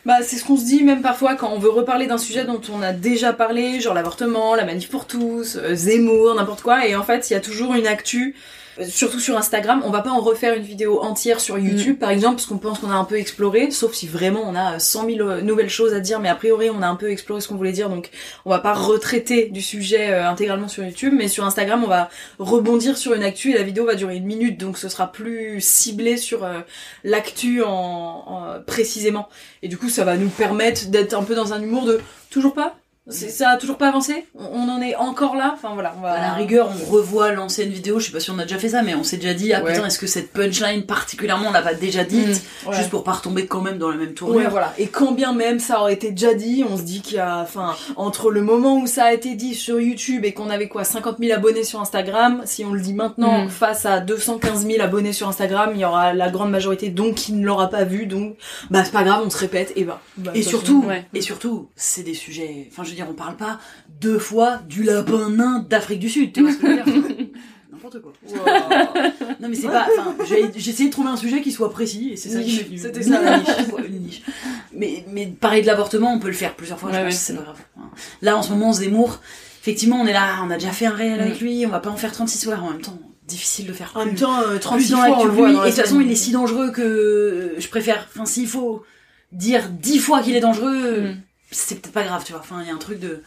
Bah, c'est ce qu'on se dit même parfois quand on veut reparler d'un sujet dont on a déjà parlé, genre l'avortement, la manif pour tous, euh, Zemmour, n'importe quoi, et en fait, il y a toujours une actu, surtout sur Instagram, on va pas en refaire une vidéo entière sur YouTube, par exemple, parce qu'on pense qu'on a un peu exploré, sauf si vraiment on a euh, 100 000 euh, nouvelles choses à dire, mais a priori, on a un peu exploré ce qu'on voulait dire, donc on va pas retraiter du sujet euh, intégralement sur YouTube, mais sur Instagram, on va rebondir sur une actu et la vidéo va durer une minute, donc ce sera plus ciblé sur euh, l'actu en, en- précisément. Et du coup, ça va nous permettre d'être un peu dans un humour de toujours pas. Ça a toujours pas avancé? On, en est encore là? Enfin voilà, on va. À la rigueur, on revoit l'ancienne vidéo, je sais pas si on a déjà fait ça, mais on s'est déjà dit, ah Ouais. putain, est-ce que cette punchline particulièrement on l'a pas déjà dite, Mmh, ouais. juste pour pas retomber quand même dans la même tournure. Ouais, voilà. Et quand bien même ça aurait été déjà dit, on se dit qu'il y a, enfin, entre le moment où ça a été dit sur YouTube et qu'on avait quoi, 50 000 abonnés sur Instagram, si on le dit maintenant Mm. face à 215 000 abonnés sur Instagram, il y aura la grande majorité donc qui ne l'aura pas vu, donc bah c'est pas grave, on se répète et bah. bah, Et surtout, et surtout, c'est des sujets. Enfin, je veux dire, on parle pas deux fois du lapin nain d'Afrique du Sud. Tu vois ce que je veux dire? [laughs] N'importe quoi. non mais c'est pas. J'ai essayé de trouver un sujet qui soit précis et c'est ça qui m'est venu. C'était ça, la niche, quoi, une niche. Mais mais parler de l'avortement, on peut le faire plusieurs fois. je Ouais, pense, ouais. c'est pas grave. Là, en ce moment, Zemmour. Effectivement, on est là, on a déjà fait un réel Mm. avec lui, on va pas en faire 36 soirs en même temps. Difficile de faire En plus. même temps, euh, plus 36 dans fois, on le voit Et de toute façon, il est si dangereux que je préfère. Enfin, s'il faut dire 10 fois qu'il est dangereux, Mm. C'est peut-être pas grave, tu vois. Enfin, il y a un truc de.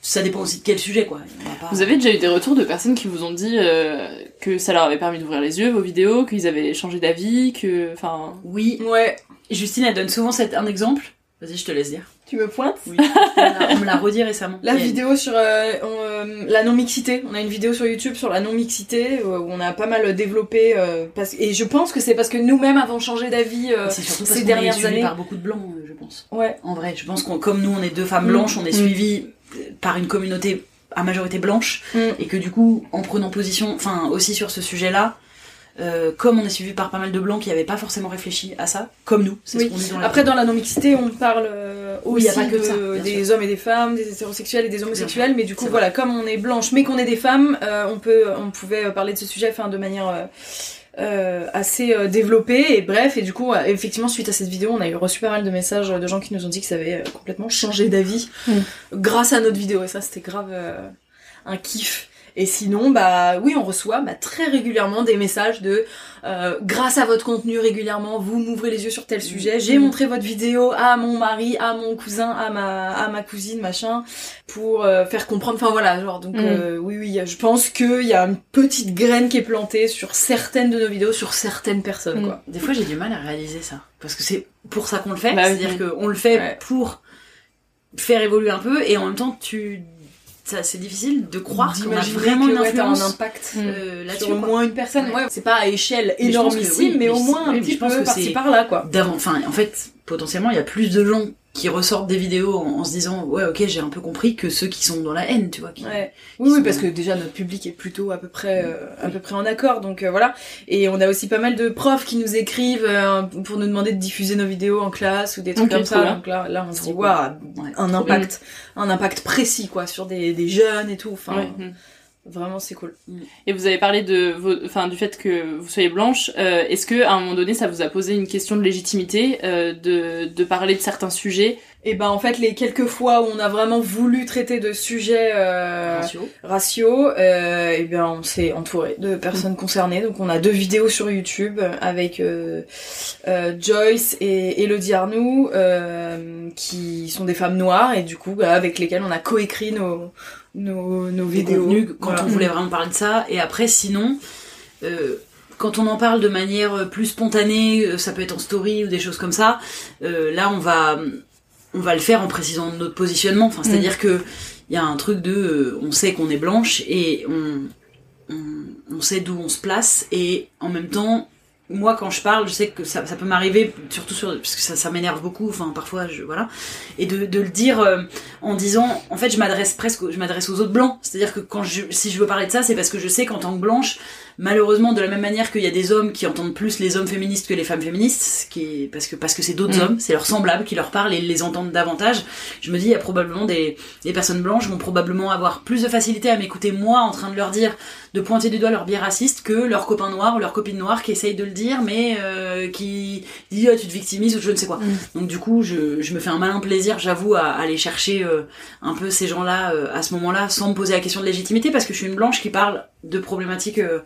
Ça dépend aussi de quel sujet, quoi. Pas- Vous avez déjà eu des retours de personnes qui vous ont dit euh, que ça leur avait permis d'ouvrir les yeux vos vidéos, qu'ils avaient changé d'avis, que, enfin. Oui. Ouais. Justine, elle donne souvent cet, un exemple. Vas-y, je te laisse dire. Tu me pointes Oui. on me l'a- redit récemment. La vidéo sur euh, on, euh, la non-mixité. On a une vidéo sur YouTube sur la non-mixité euh, où on a pas mal développé. euh, parce... Et je pense que c'est parce que nous-mêmes avons changé d'avis C'est surtout parce ces est dernières suivi années. par beaucoup de blancs, je pense. Ouais. En vrai, je pense qu'on, comme nous, on est deux femmes Mm. blanches, on est Mm. suivis par une communauté à majorité blanche, Mm. et que du coup, en prenant position, enfin aussi sur ce sujet-là, euh, comme on est suivi par pas mal de blancs qui n'avaient pas forcément réfléchi à ça, comme nous, c'est Oui. ce dit dans la Après, dans la non-mixité, on parle euh, Oui, aussi y a pas que de- ça, bien des hommes et des femmes, des hétérosexuels et des homosexuels, mais du coup, voilà, comme on est blanche, mais qu'on est des femmes, euh, on peut, on pouvait parler de ce sujet, enfin, de manière euh, euh, assez développée et bref. Et du coup, effectivement, suite à cette vidéo, on a eu reçu pas mal de messages de gens qui nous ont dit que ça avait complètement changé d'avis Mm. grâce à notre vidéo. Et ça, c'était grave euh, un kiff. Et sinon, bah oui, on reçoit bah, très régulièrement des messages de euh, grâce à votre contenu régulièrement, vous m'ouvrez les yeux sur tel sujet. J'ai Mm. montré votre vidéo à mon mari, à mon cousin, à ma à ma cousine, machin, pour euh, faire comprendre. Enfin voilà, genre donc Mm. euh, oui oui, je pense qu'il y a une petite graine qui est plantée sur certaines de nos vidéos, sur certaines personnes Mm. quoi. Des fois, j'ai du mal à réaliser ça. Parce que c'est pour ça qu'on le fait. Bah oui. C'est-à-dire qu'on le fait Ouais. pour faire évoluer un peu, et en même temps, tu... c'est difficile de croire qu'on a vraiment une influence un impact euh, là-dessus. sur au moins une personne. Ouais. C'est pas à échelle Mais énormissime, oui, mais, mais au moins un petit peu par-ci par-là quoi. Enfin, en fait, potentiellement, il y a plus de gens qui ressortent des vidéos en, en se disant ouais, ok, j'ai un peu compris que ceux qui sont dans la haine, tu vois. Qui... Ouais. qui Oui, oui, parce que déjà notre public est plutôt à peu près, euh, à peu près en accord, donc euh, voilà. Et on a aussi pas mal de profs qui nous écrivent euh, pour nous demander de diffuser nos vidéos en classe ou des trucs comme ça. bien. Donc là, là, on se dit cool. waouh, Ouais, un impact, un impact précis quoi sur des, des jeunes et tout. Enfin, Ouais. Mm. vraiment c'est cool. Et vous avez parlé de vos, enfin, du fait que vous soyez blanche. Euh, Est-ce que à un moment donné, ça vous a posé une question de légitimité euh, de, de parler de certains sujets? Et ben en fait les quelques fois où on a vraiment voulu traiter de sujets euh, Ratio. ratio, euh, et bien on s'est entouré de personnes concernées. Donc on a deux vidéos sur YouTube avec euh, euh, Joyce et Elodie Arnoux, euh, qui sont des femmes noires et du coup bah, avec lesquelles on a coécrit nos nos, vidéos. contenus quand Voilà. on voulait vraiment parler de ça. Et après, sinon, euh, quand on en parle de manière plus spontanée, euh, ça peut être en story ou des choses comme ça. euh, là, on va, on va le faire en précisant notre positionnement. Enfin, c'est-à-dire que il y a un truc de, euh, on sait qu'on est blanche et on, on, on sait d'où on se place et en même temps. Moi, quand je parle, je sais que ça, peut m'arriver, surtout sur, parce que ça, m'énerve beaucoup. Enfin, parfois, je, voilà, et de, de le dire euh, en disant, en fait, je m'adresse presque, je m'adresse aux autres blancs. C'est-à-dire que quand je, si je veux parler de ça, c'est parce que je sais qu'en tant que blanche, malheureusement de la même manière qu'il y a des hommes qui entendent plus les hommes féministes que les femmes féministes, ce qui est parce que parce que c'est d'autres Mm. hommes, c'est leurs semblables qui leur parlent et les entendent davantage. Je me dis il y a probablement des des personnes blanches vont probablement avoir plus de facilité à m'écouter moi en train de leur dire de pointer du doigt leur biais raciste que leurs copains noirs ou leurs copines noires qui essayent de le dire mais euh, qui disent Ah, tu te victimises ou je ne sais quoi. Donc du coup je, je me fais un malin plaisir j'avoue à, à aller chercher euh, un peu ces gens-là euh, à ce moment-là sans me poser la question de légitimité parce que je suis une blanche qui parle de problématiques euh,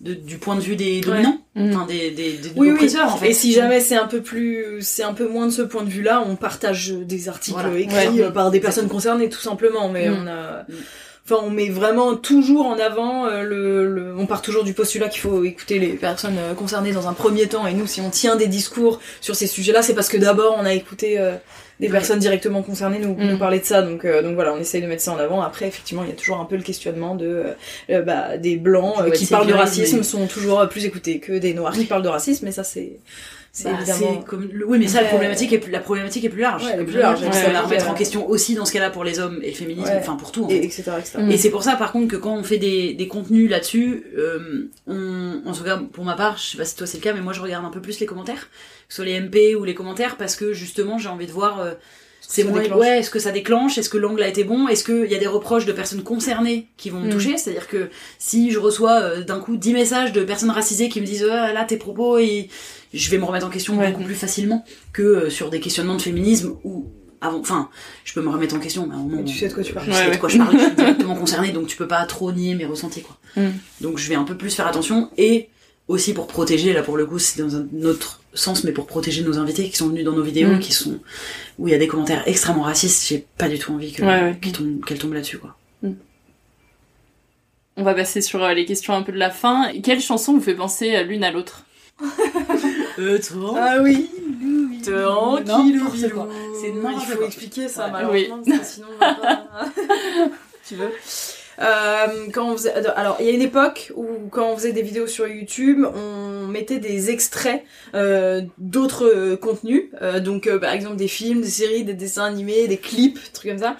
de- du point de vue des dominants, enfin des, des, des Oui, oui. en fait. Et si jamais c'est un peu plus, c'est un peu moins de ce point de vue-là, on partage des articles Voilà. écrits Ouais. euh, par des personnes concernées, tout simplement. Mais Mm. on a, enfin, on met vraiment toujours en avant euh, le, le- on part toujours du postulat qu'il faut écouter les personnes concernées dans un premier temps. Et nous, si on tient des discours sur ces sujets-là, c'est parce que d'abord on a écouté euh, des personnes directement concernées nous, Mm. nous parler de ça. Donc, euh, donc voilà, on essaye de mettre ça en avant. Après, effectivement, il y a toujours un peu le questionnement de, euh, euh, bah, des blancs qui parlent de racisme mais- sont toujours plus écoutés que des noirs qui parlent de racisme. Mais ça, c'est, c'est Bah, évidemment. comme Oui, mais ça, la problématique est plus, la problématique est plus large. Ouais, est plus large, ça va remettre en question aussi dans ce cas-là pour les hommes et le féminisme, enfin pour tout. En Et fait. etc., etc. Et c'est pour ça, par contre, que quand on fait des, des contenus là-dessus, euh, on, en tout cas, pour ma part, je sais pas si toi c'est le cas, mais moi je regarde un peu plus les commentaires, que ce soit les MP ou les commentaires, parce que justement, j'ai envie de voir. euh, c'est moins, ouais, est-ce que ça déclenche, est-ce que l'angle a été bon, est-ce qu'il y a des reproches de personnes concernées qui vont me Mm. toucher, c'est-à-dire que si je reçois euh, d'un coup 10 messages de personnes racisées qui me disent Ah, là tes propos, et je vais me remettre en question beaucoup plus facilement que euh, sur des questionnements de féminisme où avant, enfin, je peux me remettre en question, mais à un moment, tu sais de quoi tu parles. Je sais Ouais, de quoi ouais. je parle, je suis [laughs] directement concernée, donc tu peux pas trop nier mes ressentis, quoi. Mm. Donc je vais un peu plus faire attention et aussi pour protéger, là pour le coup c'est dans un autre sens, mais pour protéger nos invités qui sont venus dans nos vidéos, Mm. qui sont où il y a des commentaires extrêmement racistes, j'ai pas du tout envie que- Ouais, ouais. qu'ils tombent- qu'elles tombent là-dessus, quoi. On va passer sur euh, les questions un peu de la fin. Quelle chanson vous fait penser euh, l'une à l'autre? [laughs] Euh, Ah oui. Tranquille. C'est Il faut quoi. expliquer ça, Ouais. malheureusement, parce que sinon on va pas... [laughs] tu veux? Quand on faisait, alors il y a une époque où quand on faisait des vidéos sur YouTube, on mettait des extraits euh, d'autres euh, contenus, Euh, donc euh, par exemple des films, des séries, des dessins animés, des clips, des trucs comme ça.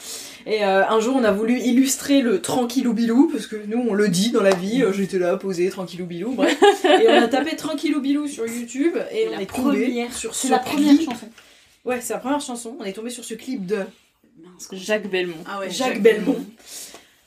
Et euh, un jour on a voulu illustrer le tranquillou bilou parce que nous on le dit dans la vie, euh, j'étais là posé tranquillou bilou, bref. et on a tapé tranquillou bilou sur YouTube et, on est tombé sur c'est ce la première clip. chanson. Ouais, c'est la première chanson. On est tombé sur ce clip de Jacques Belmont. Ah ouais, Jacques, Belmont.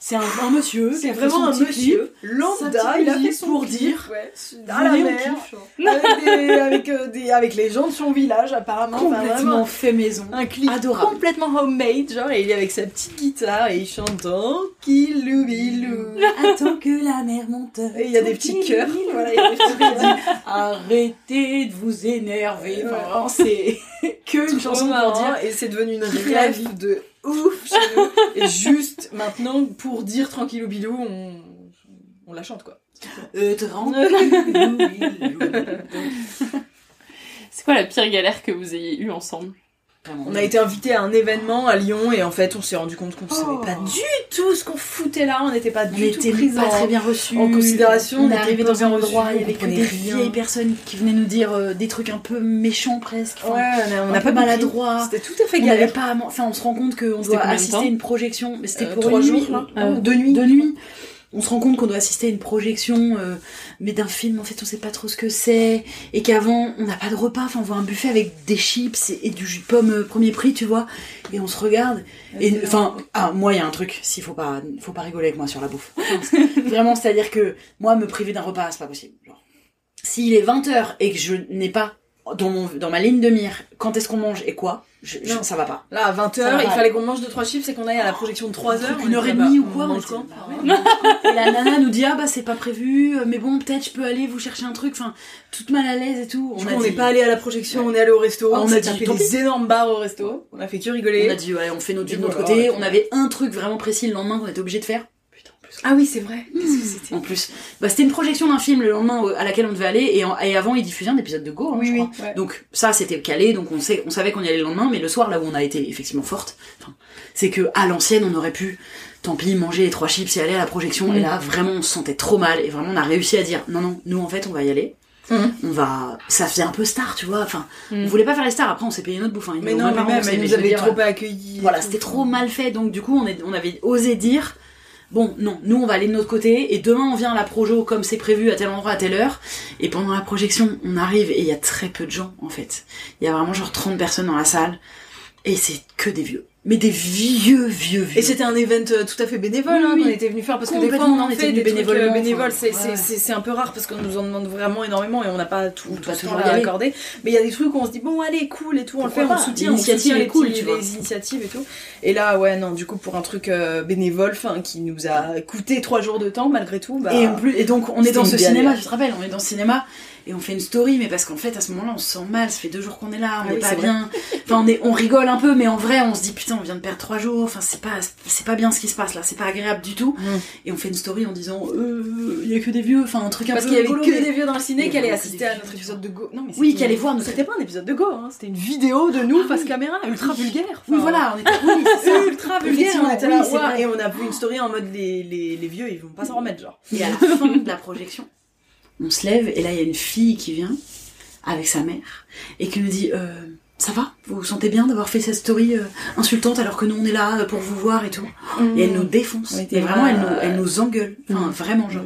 C'est un, un monsieur. C'est vraiment un monsieur clip, lambda. Il a fait son pour dire ouais, à la mer, kiffe, genre. avec, des, avec, euh, des- avec les gens de son village apparemment. Complètement fait maison. un clip adorable. complètement homemade, genre et il est avec sa petite guitare et il chante Tranquillou bilou. [laughs] Attends que la mer monte. Et il y a des petits cœurs. Voilà. [laughs] Arrêtez de vous énerver. Enfin, vraiment, c'est [laughs] que une chanson pour dire. et c'est devenu une rêve de ouf chez nous. [laughs] Et juste maintenant pour dire tranquillou bilou, on, on la chante quoi. Euh, [laughs] C'est quoi la pire galère que vous ayez eue ensemble? On a été invité à un événement à Lyon et en fait on s'est rendu compte qu'on savait pas du tout ce qu'on foutait là, on n'était pas On du tout pris pas en, très bien reçus. en considération, On on est arrivé dans un endroit, il y avait on que des vieilles personnes qui venaient nous dire euh, des trucs un peu méchants presque. Enfin, Ouais, on on n'a pas compris. maladroits. C'était tout à fait On galère. n'avait pas, enfin, on se rend compte qu'on doit assister à une projection, mais c'était Euh, pour trois une jours, nuit. Ah, deux nuits, deux nuits. On se rend compte qu'on doit assister à une projection, euh, mais d'un film, en fait, on sait pas trop ce que c'est, et qu'avant, on n'a pas de repas, enfin, on voit un buffet avec des chips et, et du jus de pomme euh, premier prix, tu vois, et on se regarde, et, enfin, ah, moi, il y a un truc, s'il faut pas, faut pas rigoler avec moi sur la bouffe. [laughs] Vraiment, c'est-à-dire que, moi, me priver d'un repas, c'est pas possible. Genre, s'il est 20h et que je n'ai pas dans, mon, dans ma ligne de mire quand est-ce qu'on mange et quoi, je, je- ça va pas. Là, à Ça 20h, va il fallait qu'on mange 2-3 chips et qu'on aille à la projection de 3 heures. Une heure et demie ou quoi, on était- Et la nana nous dit ah bah c'est pas prévu, euh, mais bon peut-être je peux aller vous chercher un truc, enfin toute mal à l'aise et tout. On dit- n'est pas allé à la projection, on est allé au resto. Ah, on, on a dit, tapé des énormes bars au resto. On a fait que rigoler. On a dit ouais on fait notre vie Et de notre côté. On avait un truc vraiment précis le lendemain qu'on était obligé de faire. Ah oui, c'est vrai. Que c'était En plus, bah, c'était une projection d'un film le lendemain au- à laquelle on devait aller et, en- et avant ils diffusaient un épisode de Go, hein, Oui, je oui, crois. ouais. Donc ça c'était calé, donc on sait, on savait qu'on y allait le lendemain, mais le soir là où on a été effectivement forte, c'est que à l'ancienne on aurait pu, tant pis, manger les trois chips et aller à la projection. Et là vraiment on se sentait trop mal et vraiment on a réussi à dire non non, nous en fait on va y aller. Mm. On va, ça faisait un peu star, tu vois. Enfin, on voulait pas faire les stars. Après, on s'est payé notre bouffe. hein. Mais non, mais même, elle nous avait trop pas accueillis. Voilà, c'était trop mal fait. Donc du coup, on, est, on avait osé dire, bon, non, nous on va aller de notre côté et demain on vient à la projo comme c'est prévu à tel endroit à telle heure. Et pendant la projection, on arrive et il y a très peu de gens en fait. Il y a vraiment genre 30 personnes dans la salle et c'est que des vieux. Mais des vieux, vieux, vieux. Et c'était un event euh, tout à fait bénévole, Oui, hein, oui. qu'on était venu faire parce que des fois on en fait des trucs bénévolement, euh, bénévoles, c'est ouais. c'est- c'est c'est un peu rare parce qu'on nous en demande vraiment énormément et on n'a pas tout, tout pas ce temps à accorder. Mais il y a des trucs où on se dit bon allez cool et tout, on Pourquoi le fait, on soutient, on soutient les cool, petits- les initiatives et tout. Et là ouais non du coup pour un truc euh, bénévole, enfin qui nous a coûté trois jours de temps malgré tout. Bah, Et en plus, et donc on est dans ce cinéma, tu te rappelles, on est dans ce cinéma et on fait une story, mais parce qu'en fait à ce moment-là on se sent mal, ça fait deux jours qu'on est là, on Ah est oui, pas bien. Enfin on est, on rigole un peu, mais en vrai on se dit putain on vient de perdre trois jours, enfin c'est pas, c'est pas bien ce qui se passe là, c'est pas agréable du tout. Et on fait une story en disant euh, il y a que des vieux, enfin un truc un Parce peu qu'il y avait que des vieux dans le ciné qui allaient assister à notre épisode de Go. Non mais Oui, qui allaient voir notre- C'était pas un épisode de Go, hein, c'était une vidéo de nous face caméra, ultra vulgaire. Oui, voilà, on était, oui, c'est ultra vulgaire. Effectivement, On était là, et on a vu une story en mode les vieux, ils vont pas s'en remettre, genre. Et à la fin de la projection, on se lève et là il y a une fille qui vient avec sa mère et qui nous dit euh, ça va? Vous vous sentez bien d'avoir fait cette story euh, insultante alors que nous on est là euh, pour vous voir et tout Et elle nous défonce. On Et vraiment elle nous, elle nous engueule. Enfin vraiment genre.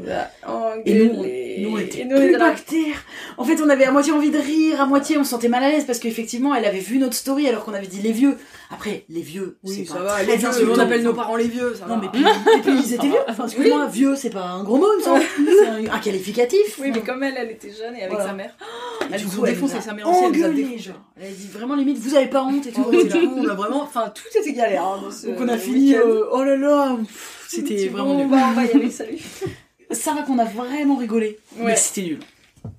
Et nous, on- nous on était Et nous, plus là. bactères. En fait on avait à moitié envie de rire, à moitié on se sentait mal à l'aise parce qu'effectivement elle avait vu notre story alors qu'on avait dit les vieux. Après les vieux, Oui, c'est ça pas va, très les vieux, insultant. on appelle nos parents les vieux, ça Non va. mais puis, et puis ils étaient vieux. Enfin excuse-moi, vieux c'est pas un gros mot il me semble. [laughs] C'est un, un qualificatif. Oui, mais comme elle, elle était jeune et avec Voilà. sa mère. Elle nous a elle défoncé, sa mère aussi, elle nous a défoncé. Elle a dit vraiment limite, vous avez pas honte et tout. Oh, Et là, on a vraiment, enfin, tout était galère. hein, dans ce Donc on a fini, euh, oh là là, c'était vraiment nul. bah, on va y aller, [laughs] salut. Ça va qu'on a vraiment rigolé, Ouais. mais c'était nul.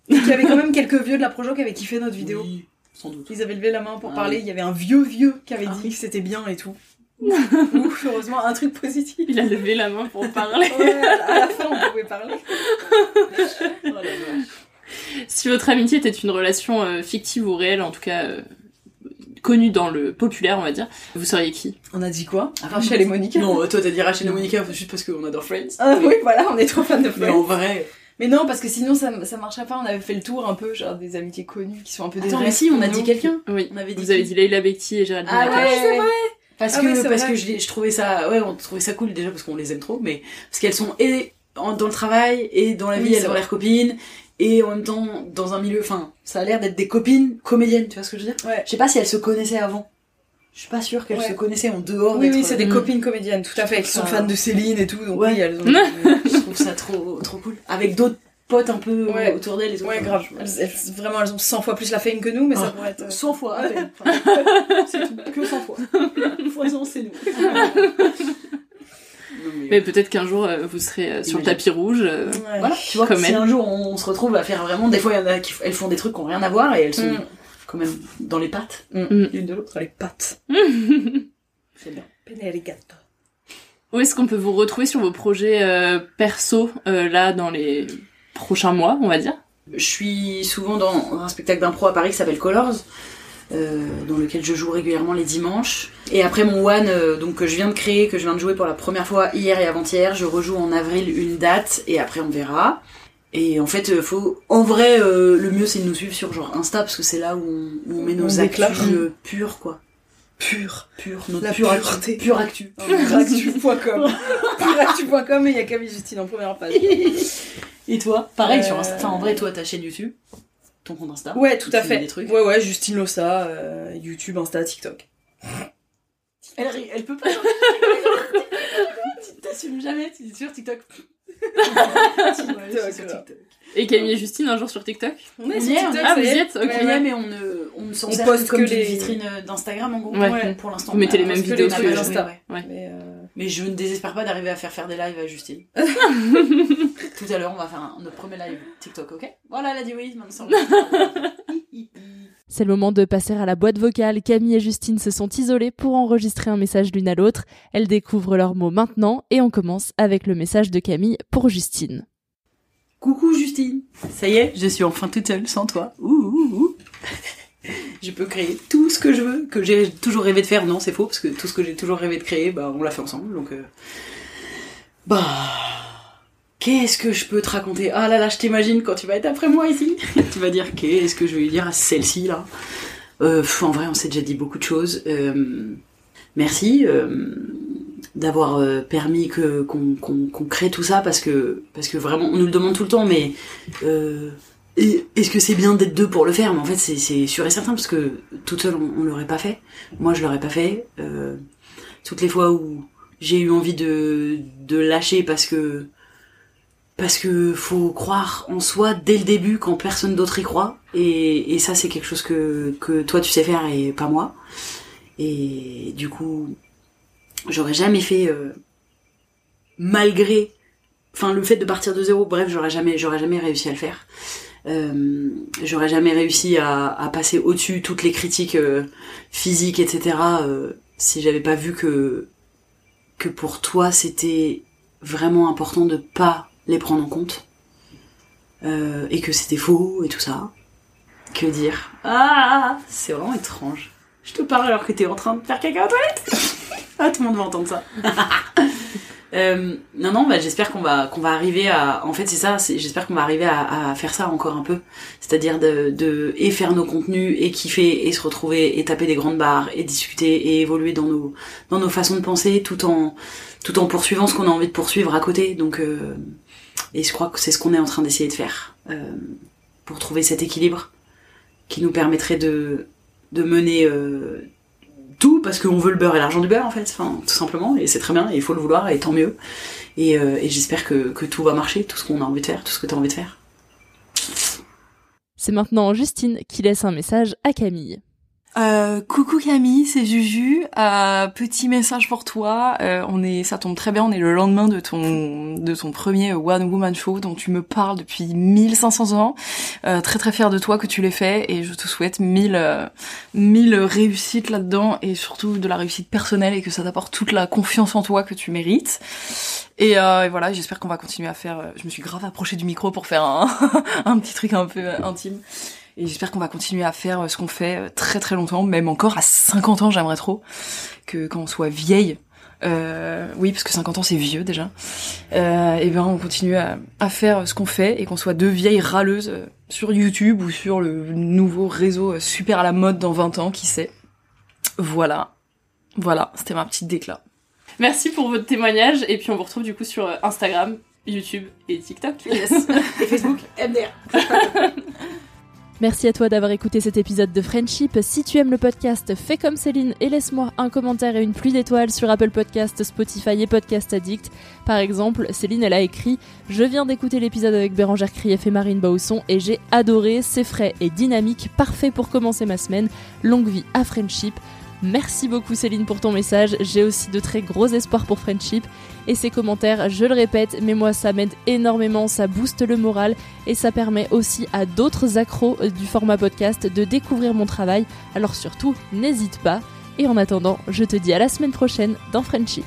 Il y avait quand même quelques vieux de la Projo qui avaient kiffé notre vidéo. sans doute. Ils avaient levé la main pour Ah parler. oui. Il y avait un vieux vieux qui avait Ah dit oui. que c'était bien et tout. [laughs] Ouf, heureusement, un truc positif. Il a levé la main pour parler. Ouais, à la- à la fin, on pouvait parler. [laughs] Oh la vache. Si votre amitié était une relation euh, fictive ou réelle, en tout cas euh, connue dans le populaire, on va dire, vous seriez qui? On a dit quoi? Rachel et Monica. Non, toi t'as dit Rachel et Monica juste parce qu'on adore Friends. Ah oui, voilà, on est trop fans de Mais Friends. en vrai. Mais non, parce que sinon ça, ça marcherait pas. On avait fait le tour un peu, genre des amitiés connues qui sont un peu des Attends, mais si, on a dit quelqu'un. Oui, On avait dit vous avez dit Leila Bekti et Géraldine Ah ouais, c'est vrai. Parce Ah que, oui, parce vrai. que je, trouvais ça, ouais, on trouvait ça cool déjà parce qu'on les aime trop, mais parce qu'elles sont et dans le travail et dans la Oui, vie, elles ont l'air copines et en même temps dans un milieu, enfin, ça a l'air d'être des copines comédiennes, tu vois ce que je veux dire? Ouais. Je sais pas si elles se connaissaient avant. Je suis pas sûre qu'elles Ouais. se connaissaient en dehors Oui, oui, c'est des Mm. copines comédiennes, tout à fait, qui sont fans de Céline et tout. Donc Ouais. oui, elles ont. [laughs] Je trouve ça trop, trop cool. Avec d'autres potes un peu Ouais. autour d'elles. Ouais, grave. Elles- elles- vraiment, elles ont 100 fois plus la fame que nous, mais ça Ah, pourrait être. euh, 100 fois, à peine. Enfin, c'est tout, [laughs] que 100 fois. [laughs] Foison, c'est nous. Mais- Mais peut-être qu'un jour euh, vous serez euh, sur le tapis rouge. euh, ouais. Voilà, tu vois, si un jour on, se retrouve à faire vraiment, des fois il y en a qui elles font des trucs qui ont rien à voir et elles sont Mm. quand même dans les pattes Mm. l'une de l'autre. Sur les pattes. [laughs] C'est bien. Où est-ce qu'on peut vous retrouver sur vos projets euh, perso euh, là dans les prochains mois, on va dire? Je suis souvent dans un spectacle d'impro à Paris qui s'appelle Colors, euh, dans lequel je joue régulièrement les dimanches. Et après mon One, euh, donc que je viens de créer, que je viens de jouer pour la première fois hier et avant-hier, je rejoue en avril une date et après on verra. Et en fait, euh, faut, en vrai, euh, le mieux c'est de nous suivre sur genre Insta parce que c'est là où on, où on met nos On actus euh, pures quoi. Pure. Pure, notre La pure pureté. Pure actu. Pureactu.com. [laughs] Pureactu.com et il y a Camille Justine en première page. [laughs] Et toi? Pareil Euh, sur Insta. Enfin, en vrai, toi, ta chaîne YouTube, ton compte Insta. Ouais, tout à fait. Des trucs. Ouais, ouais, Justine Lossa, euh, YouTube, Insta, TikTok. Elle, rit- elle peut pas. tu [laughs] t'assumes jamais, tu dis sur [laughs] TikTok. Et Camille et Justine un jour sur TikTok On est sur TikTok, Ah, vous y êtes Ok. On Ouais, mais on ne, on ne s'en sert poste que comme que les- vitrine d'Instagram en gros. Ouais. Pour l'instant. Vous mettez les mêmes vidéos sur Insta. ouais. Mais, je ne désespère pas d'arriver à faire faire des lives à Justine. [laughs] Tout à l'heure, on va faire un- notre premier live TikTok, ok? Voilà, elle a dit oui, maintenant. [laughs] C'est le moment de passer à la boîte vocale. Camille et Justine se sont isolées pour enregistrer un message l'une à l'autre. Elles découvrent leurs mots maintenant et on commence avec le message de Camille pour Justine. Coucou Justine Ça y est, je suis enfin toute seule, sans toi. Ouh, ouh, ouh. Je peux créer tout ce que je veux, que j'ai toujours rêvé de faire. Non, c'est faux, parce que tout ce que j'ai toujours rêvé de créer, bah, on l'a fait ensemble, euh, Bah... Qu'est-ce que je peux te raconter? Ah là là, je t'imagine quand tu vas être après moi ici. [laughs] tu vas dire, qu'est-ce que je vais lui dire à celle-ci, là? Euh, En vrai, on s'est déjà dit beaucoup de choses. Euh, merci. d'avoir permis qu'on crée tout ça parce que parce que vraiment on nous le demande tout le temps mais est-ce que c'est bien d'être deux pour le faire? Mais en fait c'est sûr et certain parce que toute seule on, on l'aurait pas fait. Moi je l'aurais pas fait. Euh, toutes les fois où j'ai eu envie de de lâcher parce que parce que faut croire en soi dès le début quand personne d'autre y croit. Et, et ça c'est quelque chose que que toi tu sais faire et pas moi. Et du coup j'aurais jamais fait euh, malgré enfin le fait de partir de zéro bref j'aurais jamais j'aurais jamais réussi à le faire Euh, j'aurais jamais réussi à, passer au-dessus toutes les critiques euh, physiques etc euh, si j'avais pas vu que pour toi c'était vraiment important de pas les prendre en compte et que c'était faux et tout ça. Que dire? Ah c'est vraiment étrange. Je te parle alors que t'es en train de faire caca aux toilettes? Ah tout le monde va entendre ça [laughs] Euh, non non bah, j'espère qu'on va qu'on va arriver à en fait c'est ça j'espère qu'on va arriver à, à faire ça encore un peu. C'est-à-dire de, de et faire nos contenus et kiffer et se retrouver et taper des grandes barres et discuter et évoluer dans nos dans nos façons de penser tout en tout en poursuivant ce qu'on a envie de poursuivre à côté. Donc euh, et je crois que c'est ce qu'on est en train d'essayer de faire euh, pour trouver cet équilibre qui nous permettrait de de mener euh, tout parce qu'on veut le beurre et l'argent du beurre en fait, enfin tout simplement et c'est très bien et il faut le vouloir et tant mieux et, euh, j'espère que, que tout va marcher, tout ce qu'on a envie de faire, tout ce que tu envie de faire. C'est maintenant Justine qui laisse un message à Camille. Euh, coucou Camille, c'est Juju. Euh, petit message pour toi. Euh, on est, ça tombe très bien. On est le lendemain de ton de ton premier One Woman Show dont tu me parles depuis 1500 ans. Euh, très très fière de toi que tu l'aies fait et je te souhaite mille euh, mille réussites là-dedans et surtout de la réussite personnelle et que ça t'apporte toute la confiance en toi que tu mérites. Et, euh, et voilà, j'espère qu'on va continuer à faire. Je me suis grave approchée du micro pour faire un, [laughs] un petit truc un peu intime. Et j'espère qu'on va continuer à faire euh, ce qu'on fait euh, très très longtemps, même encore à 50 ans, j'aimerais trop que quand on soit vieille, euh, oui, parce que 50 ans c'est vieux déjà, euh, et ben on continue à, à faire ce qu'on fait et qu'on soit deux vieilles râleuses sur YouTube ou sur le nouveau réseau super à la mode dans 20 ans, qui sait. Voilà. Voilà, c'était ma petite déclat. Merci pour votre témoignage et puis on vous retrouve du coup sur Instagram, YouTube et TikTok. Yes. [laughs] et Facebook, [laughs] MDR. [laughs] Merci à toi d'avoir écouté cet épisode de Friendship. Si tu aimes le podcast, fais comme Céline et laisse-moi un commentaire et une pluie d'étoiles sur Apple Podcast, Spotify et Podcast Addict. Par exemple, Céline, elle a écrit Je viens d'écouter l'épisode avec Bérangère Krief et Marine Bausson et j'ai adoré, c'est frais et dynamique, parfait pour commencer ma semaine. Longue vie à Friendship. Merci beaucoup Céline pour ton message. J'ai aussi de très gros espoirs pour Friendship. Et ces commentaires, je le répète, mais moi ça m'aide énormément, ça booste le moral et ça permet aussi à d'autres accros du format podcast de découvrir mon travail. Alors surtout, n'hésite pas. Et en attendant, je te dis à la semaine prochaine dans Friendship.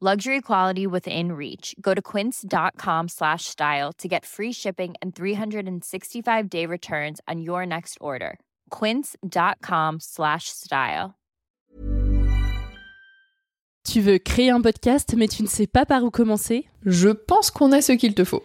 Luxury quality within reach. Go to quince.com slash style to get free shipping and 365 day returns on your next order. quince.com slash style. Tu veux créer un podcast mais tu ne sais pas par où commencer? Je pense qu'on a ce qu'il te faut.